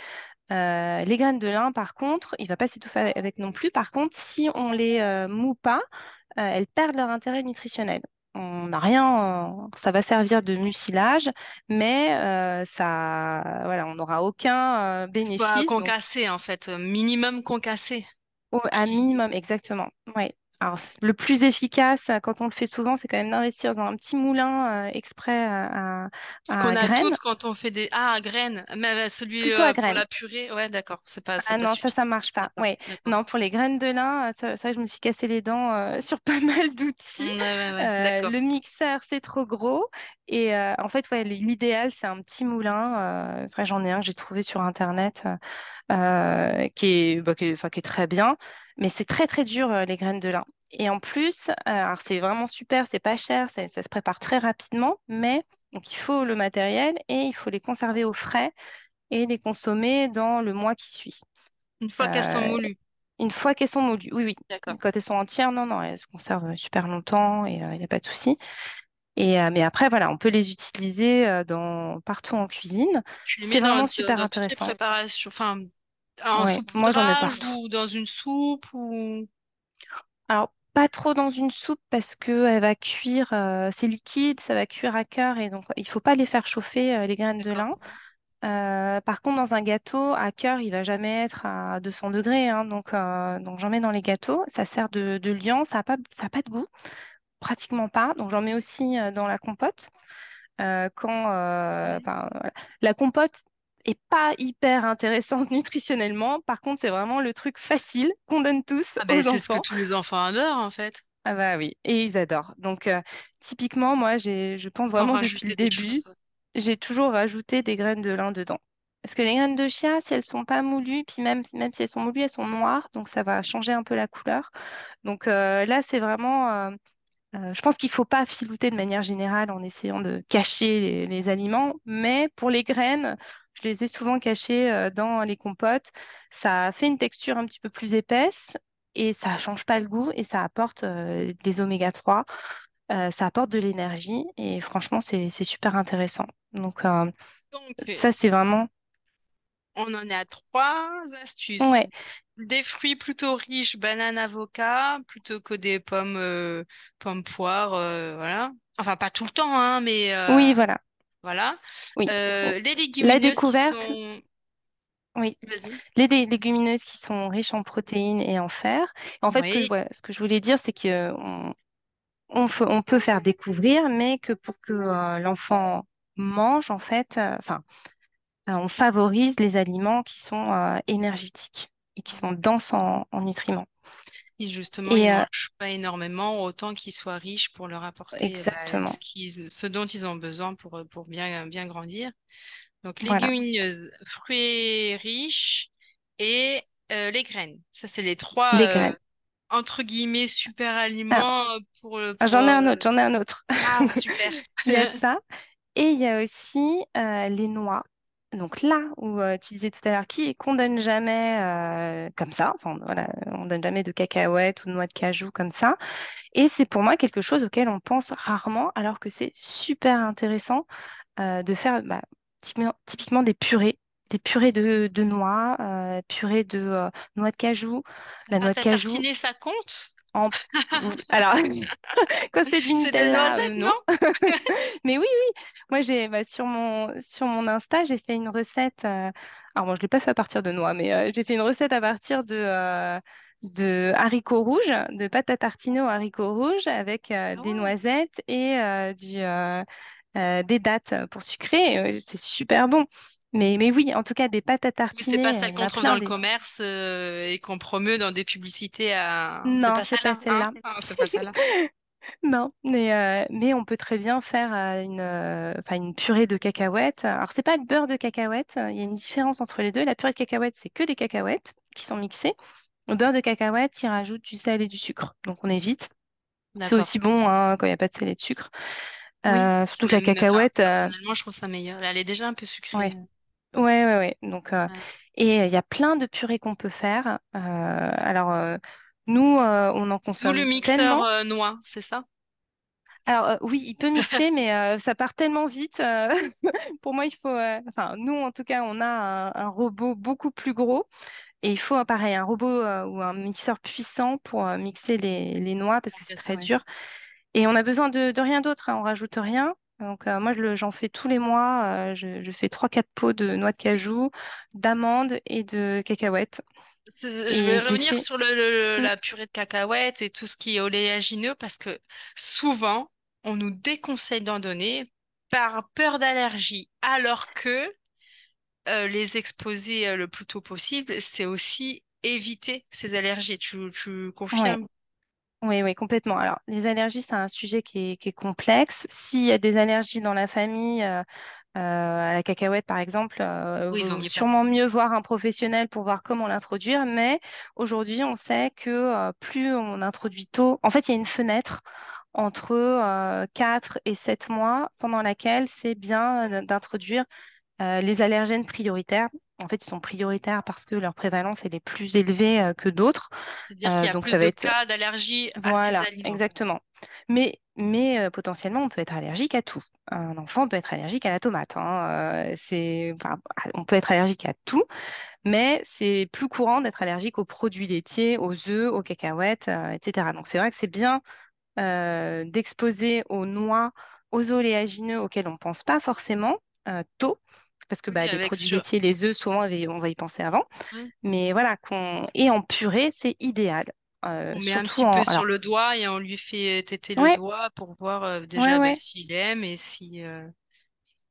Les graines de lin, par contre, il va pas s'étouffer avec avec non plus. Par contre, si on les moue pas, elles perdent leur intérêt nutritionnel. On n'a rien, ça va servir de mucilage, mais euh, ça, voilà, on n'aura aucun euh, Soit bénéfice. Donc concassé, en fait, euh, minimum concassé. à Qui... minimum, exactement. Ouais. Alors, le plus efficace, euh, quand on le fait souvent, c'est quand même d'investir dans un petit moulin euh, exprès euh, à, Ce qu'on à a graines, toutes quand on fait des... Ah, à graines. Mais euh, celui à euh, pour graines. la purée, ouais, d'accord. C'est pas, Ah pas non, ça, suffisant. ça marche pas. D'accord, Ouais, non, pour les graines de lin, ça, ça, je me suis cassé les dents euh, sur pas mal Ouais, d'outils. ouais, ouais, Euh, d'accord. le mixeur, c'est trop gros. Et euh, en fait, ouais, l'idéal, c'est un petit moulin. Euh, j'en ai un que j'ai trouvé sur Internet euh, qui est, bah, qui est, enfin, qui est très bien. Mais c'est très, très dur, les graines de lin. Et en plus, c'est vraiment super, c'est pas cher, ça, se prépare très rapidement, mais donc il faut le matériel et il faut les conserver au frais et les consommer dans le mois qui suit. Une fois qu'elles sont moulues. une fois qu'elles sont molues, oui, oui. Quand elles sont entières, non, non, elles se conservent super longtemps et il n'y a pas de souci. Et, euh, mais après, voilà, on peut les utiliser euh, dans, partout en cuisine. Tu les C'est mets dans, vraiment super dans toutes les intéressant. préparations. Enfin, en Ouais, moi j'en saupoudrage partout. ou dans une soupe ou... Alors, pas trop dans une soupe parce que elle va cuire, euh, c'est liquide, ça va cuire à cœur et donc il faut pas les faire chauffer, euh, les graines de lin. Euh, par contre, dans un gâteau, à cœur, il va jamais être à 200 degrés, hein, donc, donc j'en mets dans les gâteaux. Ça sert de, de liant, ça n'a pas, ça a pas de goût. Pratiquement pas. Donc j'en mets aussi euh, dans la compote. Euh, quand euh, voilà. La compote est pas hyper intéressante nutritionnellement. Par contre, c'est vraiment le truc facile qu'on donne tous Ah ben, c'est ce que tous les enfants adorent, en fait. Ah bah oui, et ils adorent. Donc euh, typiquement, moi, j'ai, je pense vraiment depuis le début, j'ai toujours rajouté des graines de lin dedans. Parce que les graines de chia, si elles sont pas moulues, puis même, même si elles sont moulues, elles sont noires, donc ça va changer un peu la couleur. Donc euh, là, c'est vraiment euh, euh, je pense qu'il ne faut pas filouter de manière générale en essayant de cacher les, les aliments, mais pour les graines, je les ai souvent cachées euh, dans les compotes. Ça fait une texture un petit peu plus épaisse et ça ne change pas le goût et ça apporte euh, des oméga 3, euh, ça apporte de l'énergie et franchement, c'est, super intéressant. Donc euh, Donc, ça, c'est vraiment... on en est à trois astuces. Ouais, Des fruits plutôt riches, banane, avocat, plutôt que des pommes, euh, pommes poires, euh, voilà. Enfin, pas tout le temps, hein, mais oui, euh, voilà, voilà. oui. Euh, les La légumineuses qui découverte, sont... oui. Les légumineuses qui sont riches en protéines et en fer. En fait, ce que je, Oui, voilà, ce que je voulais dire, c'est qu'on on, peut faire découvrir, mais que pour que l'enfant mange, en fait, enfin, on favorise les aliments qui sont énergétiques et qui sont denses en, en nutriments. Et justement, ils Et euh, mangent pas énormément, autant qu'ils soient riches pour leur apporter bah, ce dont ils ont besoin pour, pour bien, bien grandir. Donc, voilà, légumineuses, fruits riches et euh, les graines. Ça, c'est les trois, les euh, entre guillemets, super Ah, aliments pour, le- pour... j'en ai un autre, j'en ai un autre. Ah, super. Il y a ça. Et il y a aussi les noix. Donc là où euh, tu disais tout à l'heure qui qu'on donne jamais euh, comme ça, enfin voilà, on donne jamais de cacahuètes ou de noix de cajou comme ça. Et c'est pour moi quelque chose auquel on pense rarement, alors que c'est super intéressant euh, de faire bah, typiquement, typiquement des purées, des purées de, de noix, purée de noix de cajou. La noix de cajou tartiner, ça compte? En... Alors, quand c'est du Nutella, euh, non? Mais oui, oui, moi j'ai bah, sur mon, sur mon Insta, j'ai fait une recette. euh, Alors moi je ne l'ai pas fait à partir de noix, mais euh, j'ai fait une recette à partir de, de haricots rouges, de pâte à tartiner aux haricots rouges avec Ah des noisettes et du, des dattes pour sucrer. C'est super bon. Mais, mais oui, en tout cas, des pâtes à Oui, c'est pas tartiner, celle qu'on trouve dans le commerce euh, et qu'on promeut dans des publicités à... Non, c'est pas celle-là, hein? Ah, c'est pas celle-là. Non, mais, euh, mais on peut très bien faire euh, une, euh, une purée de cacahuètes. Alors, c'est pas le beurre de cacahuètes, il y a une différence entre les deux. La purée de cacahuètes, c'est que des cacahuètes qui sont mixées. Le beurre de cacahuètes, il rajoute du sel et du sucre. Donc, on évite. C'est aussi bon hein, quand il n'y a pas de sel et de sucre. Oui, Euh, surtout que la cacahuète, personnellement, je trouve ça meilleur. Elle est déjà un peu sucrée. ouais, ouais, ouais. Donc, euh, Ouais. et euh, il y a plein de purées qu'on peut faire. Euh, alors, euh, nous, euh, on en D'où le consomme mixeur tellement. euh, noix, c'est ça? Alors euh, oui, il peut mixer, mais euh, ça part tellement vite. euh, pour moi, il faut. euh, Enfin, nous, en tout cas, on a un, un robot beaucoup plus gros et il faut, euh, pareil, un robot euh, ou un mixeur puissant pour euh, mixer les, les noix parce que c'est très ouais. dur. Et on a besoin de, de rien d'autre. hein, on rajoute rien. Donc euh, moi, je j'en fais tous les mois. euh, je, je fais trois, quatre pots de noix de cajou, d'amandes et de cacahuètes. Je vais Et je l'ai revenir sur le, le- Mm. la purée de cacahuètes et tout ce qui est oléagineux parce que souvent, on nous déconseille d'en donner par peur d'allergie, alors que euh, les exposer le plus tôt possible, c'est aussi éviter ces allergies. Tu, tu Ouais. Oui, oui, complètement. Alors, les allergies, c'est un sujet qui est, qui est complexe. S'il y a des allergies dans la famille, euh, euh, à la cacahuète, par exemple, euh, Oui, vaut sûrement mieux voir un professionnel pour voir comment l'introduire. Mais aujourd'hui, on sait que euh, plus on introduit tôt, en fait, il y a une fenêtre entre euh, 4 et 7 mois pendant laquelle c'est bien d'introduire les allergènes prioritaires. En fait, ils sont prioritaires parce que leur prévalence elle est plus élevée euh, que d'autres. C'est-à-dire qu'il Euh, y a donc, plus ça va de être cas d'allergie à ces aliments. exactement. Mais, mais euh, potentiellement, on peut être allergique à tout. Un enfant peut être allergique à la tomate. hein, c'est, enfin, on peut être allergique à tout, mais c'est plus courant d'être allergique aux produits laitiers, aux œufs, aux cacahuètes, etc. Donc c'est vrai que c'est bien d'exposer aux noix, aux oléagineux auxquels on ne pense pas forcément tôt, parce que Oui, bah, les produits laitiers, les œufs, souvent, on va y penser avant. ouais. Mais voilà, qu'on... et en purée, c'est idéal. Euh, On met un petit en... peu sur le doigt et on lui fait téter le ouais, doigt pour voir euh, ouais, déjà bah, s'il aime et si euh,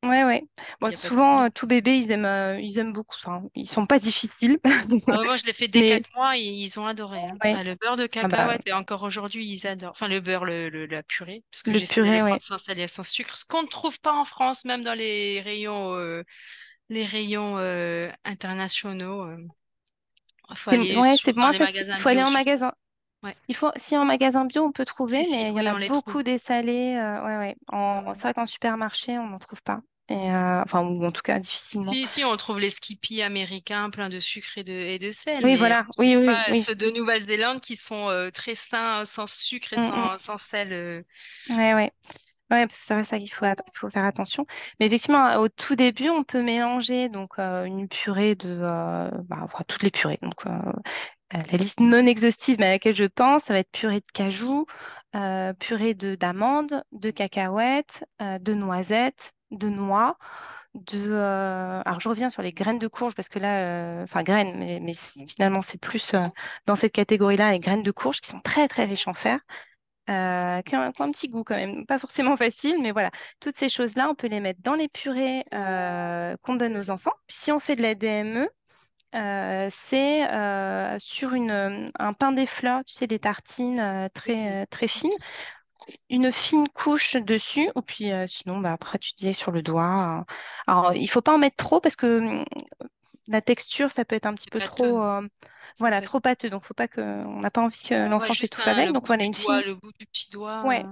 Ouais, ouais. Bon, souvent, euh, tout bébé, ils aiment, euh, ils aiment beaucoup ça. hein. Ils sont pas difficiles. Ah ouais, moi, je l'ai fait dès Mais 4 mois et ils ont adoré. hein. ouais, Ah, le beurre de ah bah, cacahuète, et encore aujourd'hui, ils adorent. Enfin, le beurre, le, le- la purée, parce que j'essaie de le prendre sans sel et sans sucre, ce qu'on ne trouve pas en France, même dans les rayons, euh, les rayons euh, internationaux. Il faut aller sur- dans les magasins faut en magasin. Ouais. Il faut, si en magasin bio, on peut trouver, si, mais il y en a beaucoup des salés. euh, ouais, ouais. En, c'est vrai qu'en supermarché, on n'en trouve pas. Et, euh, enfin, ou en tout cas, difficilement. Si, si, on trouve les Skippy américains pleins de sucre et de, et de sel, Oui, mais voilà. Oui, oui, pas oui. ceux de Nouvelle-Zélande qui sont euh, très sains, sans sucre et Mm, mm. sans, sans sel. euh. Ouais, ouais. Ouais, c'est vrai ça qu'il faut, faut faire attention. Mais effectivement, au tout début, on peut mélanger donc euh, une purée de, euh, bah, enfin, toutes les purées. Donc, euh, euh, la liste non exhaustive, mais à laquelle je pense, ça va être purée de cajou, euh, purée de d'amandes, de cacahuètes, euh, de noisettes, de noix, de. euh, Alors, je reviens sur les graines de courge parce que là, euh, enfin graines, mais, finalement, c'est plus euh, dans cette catégorie-là les graines de courge qui sont très très riches en fer euh, qui ont, un petit goût quand même, pas forcément facile, mais voilà, toutes ces choses-là, on peut les mettre dans les purées qu'on donne aux enfants. Puis si on fait de la DME, c'est sur un pain des fleurs, tu sais, des tartines très, très fines, une fine couche dessus, ou puis euh, sinon, bah, après, tu disais sur le doigt. euh. Alors, il faut pas en mettre trop parce que hum, la texture, ça peut être un petit peu pâteux. trop, euh, voilà, être... trop pâteux. Donc, faut pas que, on n'a pas envie que Ouais, l'enfant s'étouffe avec. Donc, voilà, une doigt, fine. le bout du petit doigt. Ouais,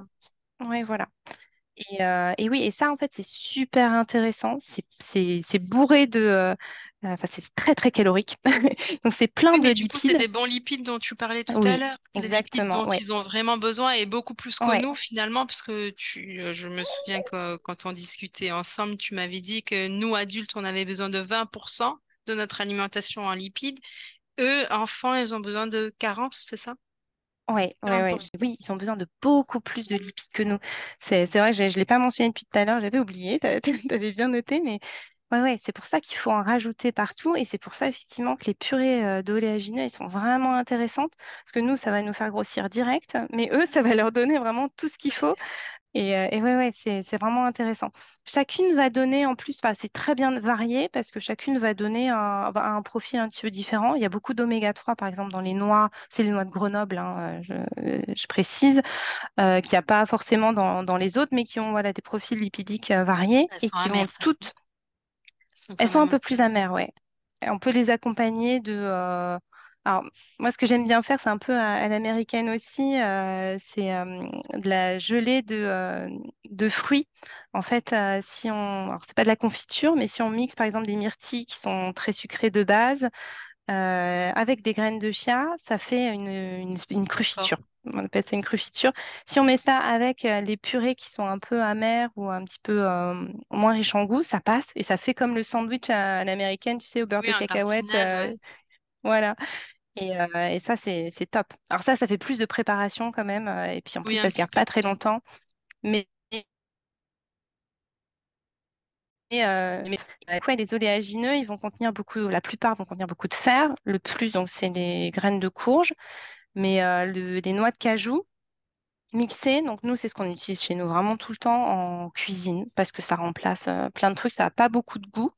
euh. ouais, voilà. Et, euh, et oui, et ça, en fait, c'est super intéressant. C'est bourré de. Euh, Enfin, c'est très, très calorique. Donc, c'est plein Oui, de mais du coup, c'est des bons lipides dont tu parlais tout à l'heure. Les lipides exactement. dont Ouais. ils ont vraiment besoin et beaucoup plus que Ouais. nous, finalement, parce que tu, euh, je me souviens que quand on discutait ensemble, tu m'avais dit que nous, adultes, on avait besoin de 20% de notre alimentation en lipides. Eux, enfants, ils ont besoin de 40, c'est ça? Ouais, ouais, ouais. 40%. Oui, ils ont besoin de beaucoup plus de lipides que nous. C'est, c'est vrai que je ne l'ai pas mentionné depuis tout à l'heure, j'avais oublié, tu avais bien noté, mais ouais, ouais, c'est pour ça qu'il faut en rajouter partout et c'est pour ça effectivement que les purées euh, d'oléagineux, elles sont vraiment intéressantes parce que nous, ça va nous faire grossir direct, mais eux, ça va leur donner vraiment tout ce qu'il faut. Et, euh, et ouais, ouais, c'est, c'est vraiment intéressant. Chacune va donner en plus, enfin, c'est très bien varié parce que chacune va donner un, un profil un petit peu différent. Il y a beaucoup d'oméga 3, par exemple, dans les noix, c'est les noix de Grenoble, hein, euh, je, je précise, euh, qu'il n'y a pas forcément dans, dans les autres, mais qui ont voilà, des profils lipidiques euh, variés Elles et qui vont amères, toutes, sont elles sont un même un peu plus amères, ouais. Et On peut les accompagner de. euh, Alors, moi, ce que j'aime bien faire, c'est un peu à, à l'américaine aussi, euh, c'est euh, de la gelée de, euh, de fruits. En fait, si on. Alors, c'est pas de la confiture, mais si on mixe, par exemple, des myrtilles qui sont très sucrées de base, avec des graines de chia, ça fait une, une, une crufiture. On appelle ça une crufiture. Si on met ça avec euh, les purées qui sont un peu amères ou un petit peu euh, moins riches en goût, ça passe et ça fait comme le sandwich à, à l'américaine, tu sais, au beurre Oui, de cacahuète. euh, ouais. voilà. Et, euh, et ça, c'est top. Alors ça, ça fait plus de préparation quand même. et puis en plus, Oui, ça se garde peu pas très longtemps. Mais euh, mais quoi, les oléagineux, ils vont contenir beaucoup, la plupart vont contenir beaucoup de fer. Le plus, donc, c'est les graines de courge, mais euh, le- les noix de cajou mixées. Donc, nous, c'est ce qu'on utilise chez nous vraiment tout le temps en cuisine parce que ça remplace euh, plein de trucs. Ça n'a pas beaucoup de goût.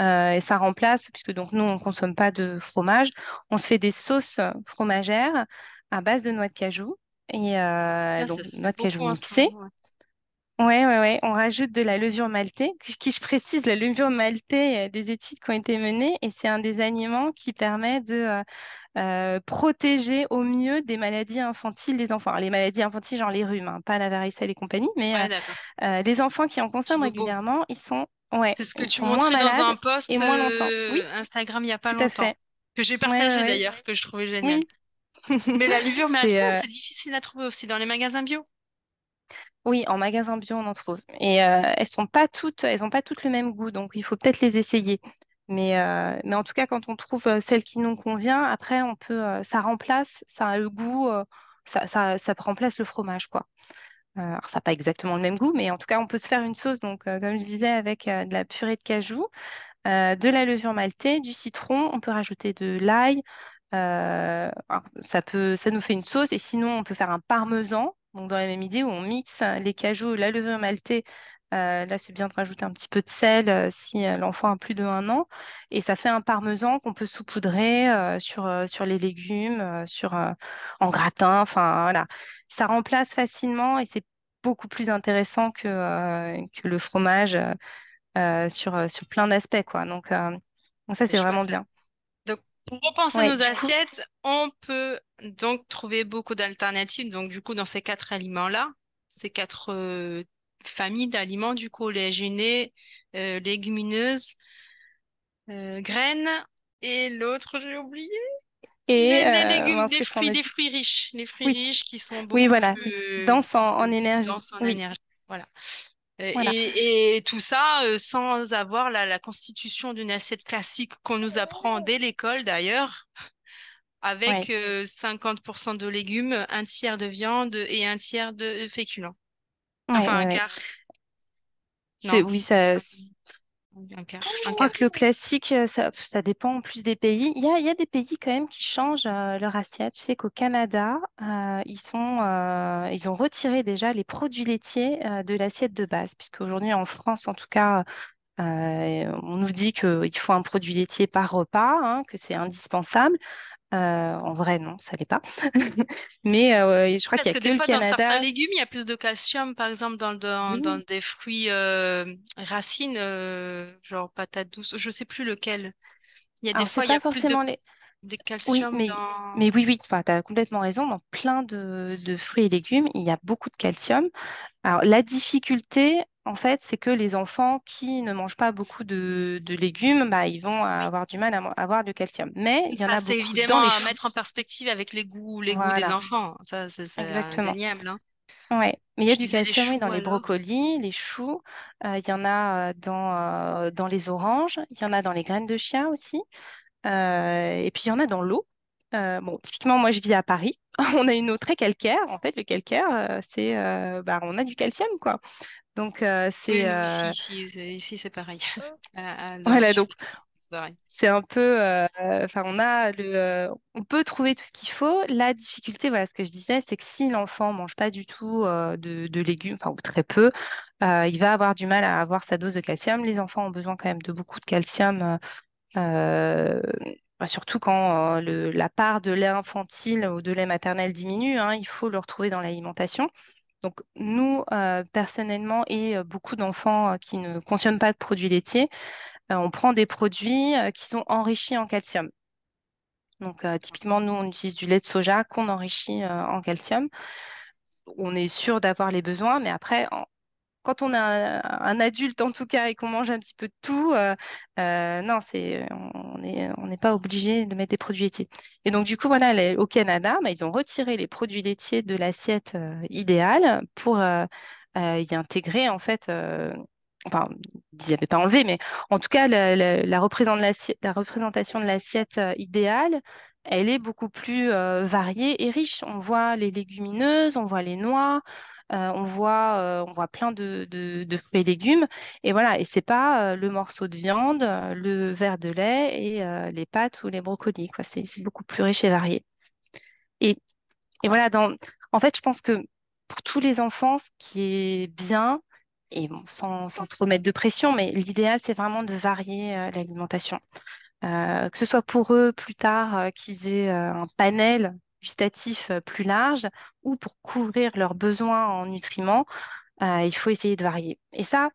Euh, et ça remplace, puisque donc nous, on ne consomme pas de fromage, on se fait des sauces fromagères à base de noix de cajou. Et Ah, donc, noix de cajou mixées. moment. ouais. Ouais, ouais, ouais. On rajoute de la levure maltée, qui, qui, je précise, la levure maltée, des études qui ont été menées, et c'est un des aliments qui permet de euh, euh, protéger au mieux des maladies infantiles des enfants. Alors, les maladies infantiles, genre les rhumes, hein, pas la varicelle et compagnie, mais euh, Ouais, les enfants qui en consomment régulièrement, ils sont, ouais, C'est ce que tu montrais dans un et post moins longtemps. Oui, Instagram il y a pas longtemps, fait. que j'ai ouais, partagé ouais. d'ailleurs, que je trouvais génial. Oui. Mais la levure euh, c'est difficile à trouver aussi dans les magasins bio. Oui, en magasin bio, on en trouve. Et euh, elles sont pas toutes, elles ont pas toutes le même goût, donc il faut peut-être les essayer. Mais, euh, mais en tout cas, quand on trouve euh, celle qui nous convient, après, on peut, ça remplace, ça a le goût, ça, ça, remplace le fromage, quoi. Alors, ça n'a pas exactement le même goût, mais en tout cas, on peut se faire une sauce, donc, comme je disais, avec de la purée de cajou, de la levure maltée, du citron, on peut rajouter de l'ail, ça peut, ça nous fait une sauce et sinon on peut faire un parmesan, donc dans la même idée où on mixe les cajous, la levure maltée. Euh, là, c'est bien de rajouter un petit peu de sel euh, si euh, l'enfant a plus de un an. Et ça fait un parmesan qu'on peut saupoudrer euh, sur, sur les légumes, sur, en gratin. Enfin, voilà. Ça remplace facilement et c'est beaucoup plus intéressant que, que le fromage sur, sur plein d'aspects, quoi. Donc, donc ça, C'est vraiment bien. Donc, pour repenser Ouais, nos du coup, assiettes, on peut donc trouver beaucoup d'alternatives. Donc, du coup, dans ces quatre aliments-là, ces quatre euh, familles d'aliments, du coup, oléagineux, euh, légumineuses, euh, graines, et l'autre, j'ai oublié. et Les, les euh, légumes, les fruits, les fruits riches, les fruits Oui, riches qui sont oui, beaucoup voilà. plus en, en énergie. denses en Oui, énergie. Voilà. Euh, voilà. Et, et tout ça euh, sans avoir la, la constitution d'une assiette classique qu'on nous apprend dès l'école d'ailleurs, avec Ouais, euh, 50% de légumes, un tiers de viande et un tiers de féculents. ouais, Enfin, ouais, un quart. Non, oui, ça, un quart. je crois que le classique, euh, ça, ça dépend en plus des pays. Il y a, il y a des pays quand même qui changent euh, leur assiette. Je sais qu'au Canada, euh, ils sont, euh, ils ont retiré déjà les produits laitiers de l'assiette de base, puisque aujourd'hui en France, en tout cas, on nous dit qu'il faut un produit laitier par repas, hein, que c'est indispensable. Euh, en vrai, non, ça l'est pas. Mais euh, je crois qu'il y a que que des le fois, dans certains légumes, il y a plus de calcium, par exemple, dans, dans, dans Oui, des fruits euh, racines, euh, genre patate douce, je sais plus lequel. Il y a des alors fois, il y a plus de, forcément les. de Oui, calcium mais, dans... mais oui, oui, tu as complètement raison. Dans plein de, de fruits et légumes, il y a beaucoup de calcium. Alors, la difficulté, en fait, c'est que les enfants qui ne mangent pas beaucoup de, de légumes, bah, ils vont Oui. avoir du mal à avoir du calcium. Mais il y en a beaucoup dans évidemment les à mettre en perspective avec les goûts, les goûts des enfants. Ça, c'est indéniable, hein. Ouais. Mais il y a du calcium, oui, dans les brocolis, les choux. Euh, il y en a euh, dans, euh, dans les oranges. Il y en a dans les graines de chia aussi. Euh, et puis il y en a dans l'eau. Euh, bon, typiquement, moi je vis à Paris. On a une eau très calcaire. En fait, le calcaire, euh, c'est, euh, bah, on a du calcium, quoi. Donc Oui, c'est, ici, c'est- pareil. À- à- voilà. Donc c'est un peu, enfin, on a le, on peut trouver tout ce qu'il faut. La difficulté, voilà, ce que je disais, c'est que si l'enfant mange pas du tout de, de légumes, enfin ou très peu, il va avoir du mal à avoir sa dose de calcium. Les enfants ont besoin quand même de beaucoup de calcium. Euh, bah, surtout quand euh, le- la part de lait infantile ou de lait maternel diminue, hein, il faut le retrouver dans l'alimentation. Donc nous, euh, personnellement, et beaucoup d'enfants qui ne consomment pas de produits laitiers, on prend des produits qui sont enrichis en calcium. Donc typiquement, nous, on utilise du lait de soja qu'on enrichit en calcium. On est sûr d'avoir les besoins, mais après, quand on est un, adulte en tout cas et qu'on mange un petit peu de tout, euh, euh, non, c'est, on n'est pas obligé de mettre des produits laitiers. Et donc du coup, voilà, au Canada, bah, ils ont retiré les produits laitiers de l'assiette euh, idéale pour y intégrer en fait, enfin, ils n'y avaient pas enlevé, mais en tout cas, la, la- la représent- la représentation de l'assiette idéale, elle est beaucoup plus variée et riche. On voit les légumineuses, on voit les noix, on voit, on voit plein de, de, fruits et légumes. Et voilà, et c'est pas le morceau de viande, le verre de lait et les pâtes ou les brocolis. Quoi. C'est, beaucoup plus riche et varié. Et, et voilà, dans, en fait, je pense que pour tous les enfants, ce qui est bien, et sans, sans trop mettre de pression, mais l'idéal, c'est vraiment de varier l'alimentation. Euh, que ce soit pour eux plus tard euh, qu'ils aient euh, un panel gustatif plus large ou pour couvrir leurs besoins en nutriments, il faut essayer de varier. Et ça,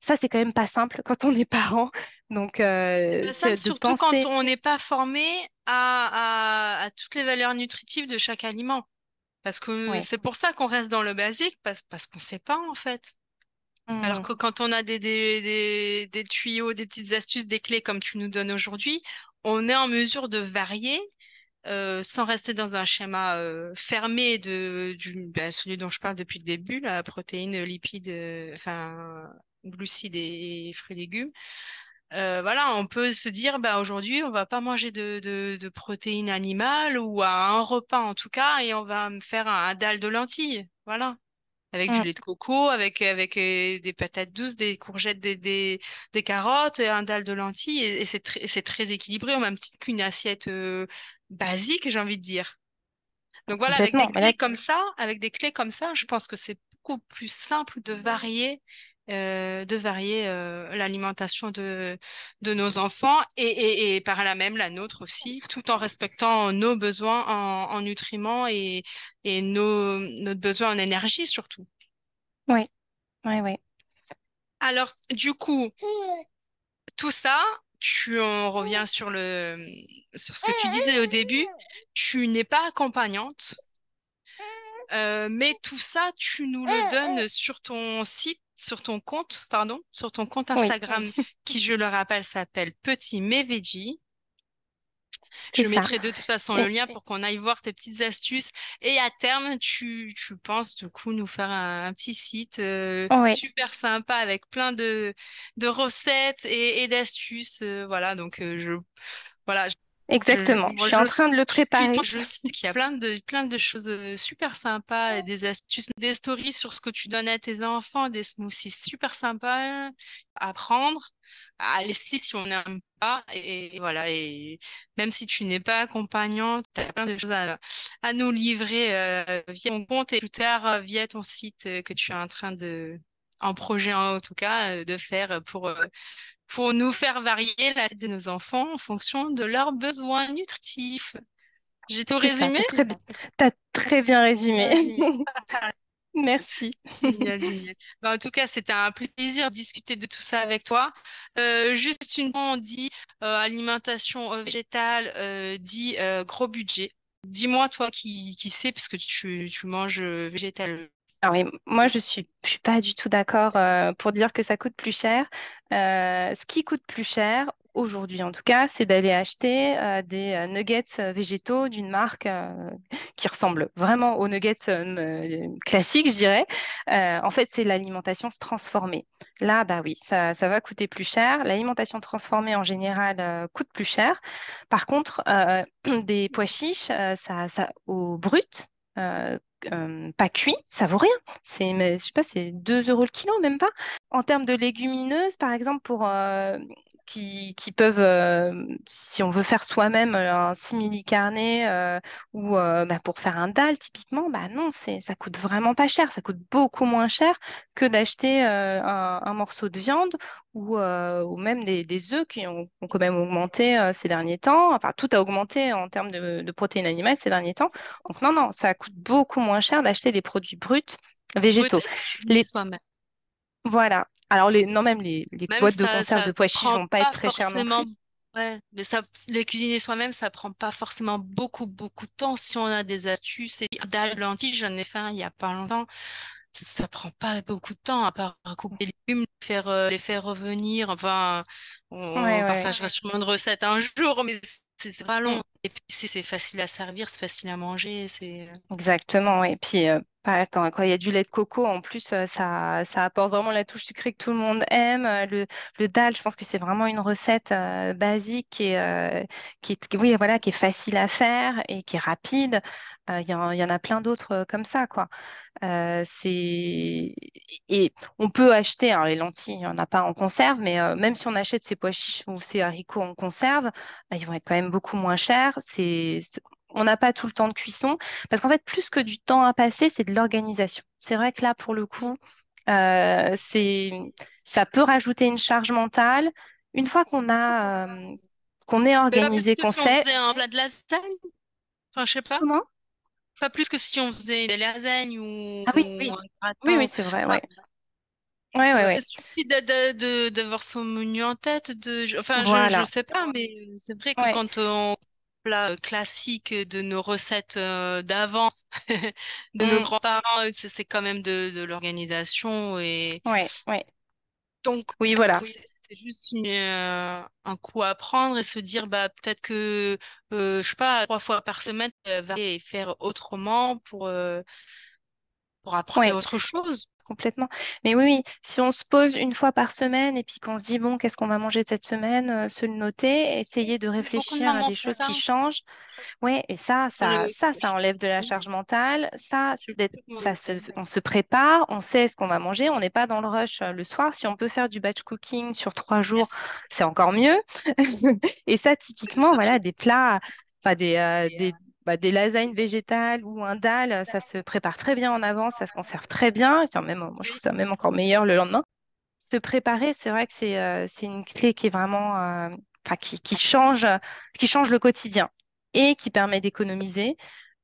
ça c'est quand même pas simple quand on est parent. Donc, ça, surtout quand on n'est pas formé à, toutes les valeurs nutritives de chaque aliment. Parce que c'est pour ça qu'on reste dans le basique, parce, parce qu'on ne sait pas en fait. Alors mmh. que quand on a des, des, des, tuyaux, des petites astuces, des clés comme tu nous donnes aujourd'hui, on est en mesure de varier euh, sans rester dans un schéma euh, fermé de du, ben, celui dont je parle depuis le début, la protéine, lipides, euh, enfin glucides et, fruits et légumes. voilà, on peut se dire, bah, aujourd'hui, on va pas manger de, de, de, protéines animales ou à un repas en tout cas, et on va me faire un, un dalle de lentilles. Voilà avec du lait de coco, avec, avec euh, des patates douces, des courgettes, des, des, des carottes, et un dalle de lentilles. Et, c'est très, très équilibré, au même titre qu'une assiette euh, basique, j'ai envie de dire. Donc voilà, avec des clés comme ça, avec des clés comme ça, je pense que c'est beaucoup plus simple de varier euh, de varier euh, l'alimentation de, de nos enfants et, et, par là même la nôtre aussi, tout en respectant nos besoins en, nutriments et, et nos, notre besoin en énergie surtout. Oui, oui, oui. Alors, du coup, tout ça, tu en reviens sur, le, sur ce que tu disais au début, tu n'es pas accompagnante, euh, mais tout ça, tu nous le donnes sur ton site sur ton compte, pardon, sur ton compte Instagram, qui, je le rappelle, s'appelle Petit Meveji. Je mettrai de toute façon le lien pour qu'on aille voir tes petites astuces. Et à terme, tu, tu penses du coup nous faire un, petit site euh, super sympa avec plein de, de recettes et, d'astuces. Euh, voilà, donc euh, je voilà. Exactement. Je, suis en train de le préparer. Je sais qu'il y a plein de, plein de choses euh, super sympas, des astuces, des stories sur ce que tu donnes à tes enfants, des smoothies super sympas à prendre, à laisser si on n'aime pas. Et, voilà. Et même si tu n'es pas accompagnante, tu as plein de choses à, à nous livrer euh, via ton compte et plus tard euh, via ton site que tu es en train de, en projet en tout cas, de faire pour pour nous faire varier la tête de nos enfants en fonction de leurs besoins nutritifs. J'ai tout résumé? Tu as très bien résumé. Merci. Génial, génial. Bah, en tout cas, c'était un plaisir de discuter de tout ça avec toi. Euh, juste une fois, on dit euh, alimentation euh, végétale, dit gros budget. Dis-moi, toi qui, qui sais, puisque tu, tu manges végétal alors oui, moi, je suis, suis pas du tout d'accord euh, pour dire que ça coûte plus cher. Euh, ce qui coûte plus cher, aujourd'hui en tout cas, c'est d'aller acheter euh, des nuggets végétaux d'une marque qui ressemble vraiment aux nuggets classiques, je dirais. en fait, c'est l'alimentation transformée. Là, bah oui, ça, va coûter plus cher. L'alimentation transformée en général coûte plus cher. Par contre, des pois chiches, ça, au brut, pas cuit, ça vaut rien. C'est, je sais pas, c'est 2 euros le kilo, même pas. En termes de légumineuses, par exemple, pour euh, qui, qui, peuvent, euh, si on veut faire soi-même un simili carné ou bah, pour faire un dalle, typiquement, bah non, ça coûte vraiment pas cher. Ça coûte beaucoup moins cher que d'acheter un, morceau de viande ou, ou même des, des œufs qui ont, ont, quand même augmenté ces derniers temps. Enfin, tout a augmenté en termes de, de, protéines animales ces derniers temps. Donc non, non, ça coûte beaucoup moins cher d'acheter des produits bruts végétaux. les... Voilà. Alors, les... non, même les, les boîtes de conserve de pois chiches vont pas, être très chères non plus. Ouais, mais ça, les cuisiner soi-même, ça prend pas forcément beaucoup, beaucoup de temps. Si on a des astuces et dalle lentilles, j'en ai fait un il y a pas longtemps. Ça prend pas beaucoup de temps à part couper les légumes, les faire, euh, les faire revenir. Enfin, on, partagera sûrement une recette un jour, mais c'est pas long. Et puis c'est facile à servir, c'est facile à manger. C'est exactement. Et puis, euh, quand, quand il y a du lait de coco, en plus, euh, ça, ça apporte vraiment la touche sucrée que tout le monde aime. Euh, Le, le dal, je pense que c'est vraiment une recette euh, basique euh, qui est, oui, voilà, qui est facile à faire et qui est rapide. Euh, Il y en, il y en a plein d'autres euh, comme ça, quoi. Euh, c'est... Et on peut acheter, alors les lentilles, il n'y en a pas en conserve, mais même si on achète ces pois chiches ou ces haricots en conserve, bah, ils vont être quand même beaucoup moins chers. C'est... On n'a pas tout le temps de cuisson. Parce qu'en fait, plus que du temps à passer, c'est de l'organisation. C'est vrai que là, pour le coup, euh, ça peut rajouter une charge mentale. Une fois qu'on a, euh, qu'on est organisé, qu'on si on sait faisait un plat de lasagne. Enfin, je sais pas. comment? Pas plus que si on faisait des lasagnes ou, Ah oui, ou oui, un oui, c'est vrai, Enfin, ouais. Ouais, ouais, euh, ouais. il suffit de- d'avoir son menu en tête. De, je- enfin, je, je Voilà. sais pas, mais c'est vrai que Ouais. quand on plat euh, classique de nos recettes euh, d'avant, de nos Mm. grands-parents, euh, c'est c'est quand même de, de l'organisation et Ouais, ouais. donc Oui, voilà. c'est c'est juste une, euh, un coup à prendre et se dire bah peut-être que euh, je sais pas trois fois par semaine euh, varier et faire autrement pour euh, pour Ouais, autre chose. Complètement. Mais oui, oui, si on se pose une fois par semaine et puis qu'on se dit, bon, qu'est-ce qu'on va manger cette semaine, euh, se le noter, essayer de réfléchir à des choses ça. qui changent. Ouais, et ça, ça, ça, ça enlève de la charge mentale. Ça, se, on se prépare, on sait ce qu'on va manger, on n'est pas dans le rush euh, le soir. Si on peut faire du batch cooking sur trois jours, c'est encore mieux. Et ça, typiquement, voilà, des plats, enfin des, euh, des, bah, des lasagnes végétales ou un dal, ça se prépare très bien en avance, ça se conserve très bien. Même, moi, je trouve ça même encore meilleur le lendemain. Se préparer, c'est vrai que c'est euh, une clé qui est vraiment, euh, change, le quotidien et qui permet d'économiser.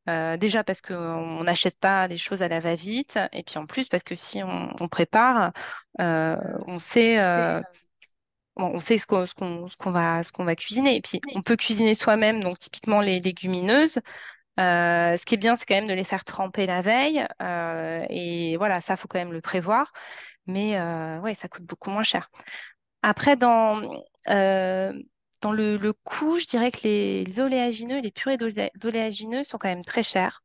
Euh, déjà parce qu'on n'achète pas des choses à la va-vite, et puis en plus parce que si on, prépare, euh, on sait, euh, on sait ce qu'on va, cuisiner. Et puis on peut cuisiner soi-même, donc typiquement les légumineuses. Euh, ce qui est bien, c'est quand même de les faire tremper la veille. euh, et voilà, ça, faut quand même le prévoir. Mais euh, ouais, ça coûte beaucoup moins cher. Après, dans, dans le, le coût, je dirais que les, les oléagineux, les purées d'olé- d'oléagineux sont quand même très.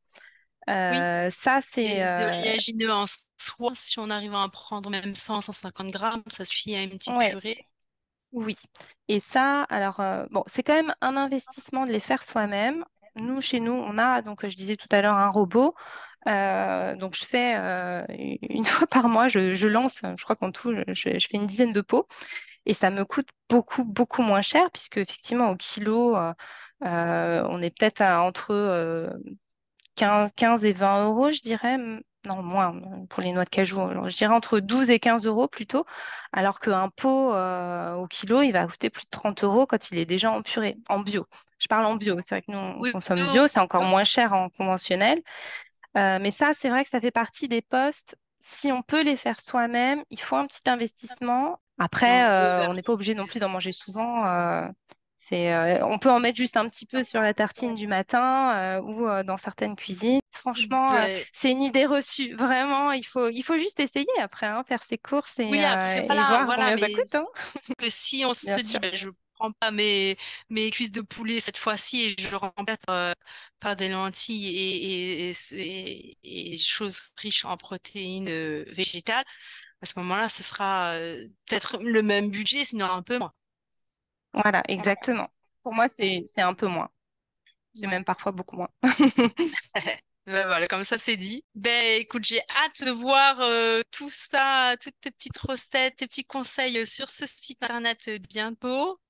Oui, Euh, ça, et c'est... les euh, oléagineux en soi, si on arrive à en prendre même 100, 150 grammes, ça suffit à une petite ouais, purée. Oui. Et ça, alors, euh, bon, c'est quand même un investissement de les faire soi-même. Nous, chez nous, on a, donc je disais tout à l'heure, un robot. Euh, donc, je fais euh, une fois par mois, je, lance, je crois qu'en tout, je, fais une dizaine de pots. Et ça me coûte beaucoup, beaucoup moins cher, puisque effectivement, au kilo, on est peut-être entre euh, 15, 15 et 20 euros, je dirais. Non, moins pour les noix de cajou. Alors, je dirais entre 12 et 15 euros plutôt, alors qu'un pot euh, au kilo, il va coûter plus de 30 euros quand il est déjà en purée, en bio. Je parle en bio. C'est vrai que nous, on Oui, consomme bio, bio, c'est encore moins cher en conventionnel. Euh, mais ça, c'est vrai que ça fait partie des postes. Si on peut les faire soi-même, il faut un petit investissement. Après, euh, on n'est pas obligé non plus d'en manger souvent. Euh, on peut en mettre juste un petit peu sur la tartine du matin euh, ou euh, dans certaines cuisines. Franchement, c'est une idée reçue. Vraiment, il faut, il faut juste essayer après, hein, faire ses courses et, oui, après, et voilà, voir voilà, combien ça mais coûte, hein. que si on Bien se dit, ben, je prends pas mes, mes cuisses de poulet cette fois-ci et je remplace par des lentilles et, choses riches en protéines végétales, à ce moment-là, ce sera peut-être le même budget, sinon un peu moins. Voilà, exactement. Pour moi, c'est, c'est un peu moins. C'est même parfois beaucoup moins. Ben voilà, comme ça c'est dit. Ben écoute, j'ai hâte de voir euh, tout ça, toutes tes petites recettes, tes petits conseils euh, sur ce site internet euh, bientôt,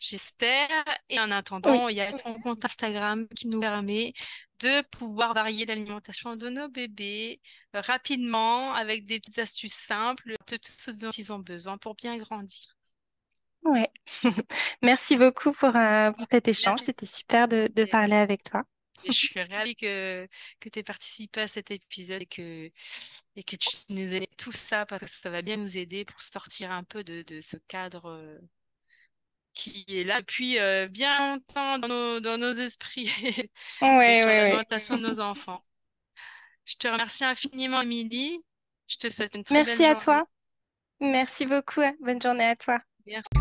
j'espère. Et en Oui. attendant, il y a ton compte Instagram qui nous permet de pouvoir varier l'alimentation de nos bébés rapidement avec des petites astuces simples de tout ce dont ils ont besoin pour bien grandir. Ouais. Merci beaucoup pour, euh, pour cet échange. C'était Merci. super de, de parler avec toi. Je suis ravie que, que tu aies participé à cet épisode et que, et que tu nous aies tout ça parce que ça va bien nous aider pour sortir un peu de, de ce cadre euh, qui est là depuis euh, bien longtemps dans nos, dans nos esprits et sur ouais, de nos enfants. Je te remercie infiniment, Émilie. Je te souhaite une très belle Merci à journée. toi. Merci beaucoup. hein. Bonne journée à toi. Merci.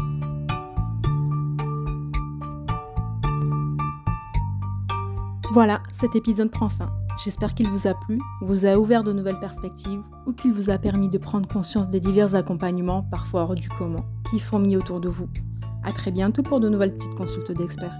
Voilà, cet épisode prend fin. J'espère qu'il vous a plu, vous a ouvert de nouvelles perspectives ou qu'il vous a permis de prendre conscience des divers accompagnements, parfois hors du commun, qui fourmillent autour de vous. A très bientôt pour de nouvelles petites consultes d'experts.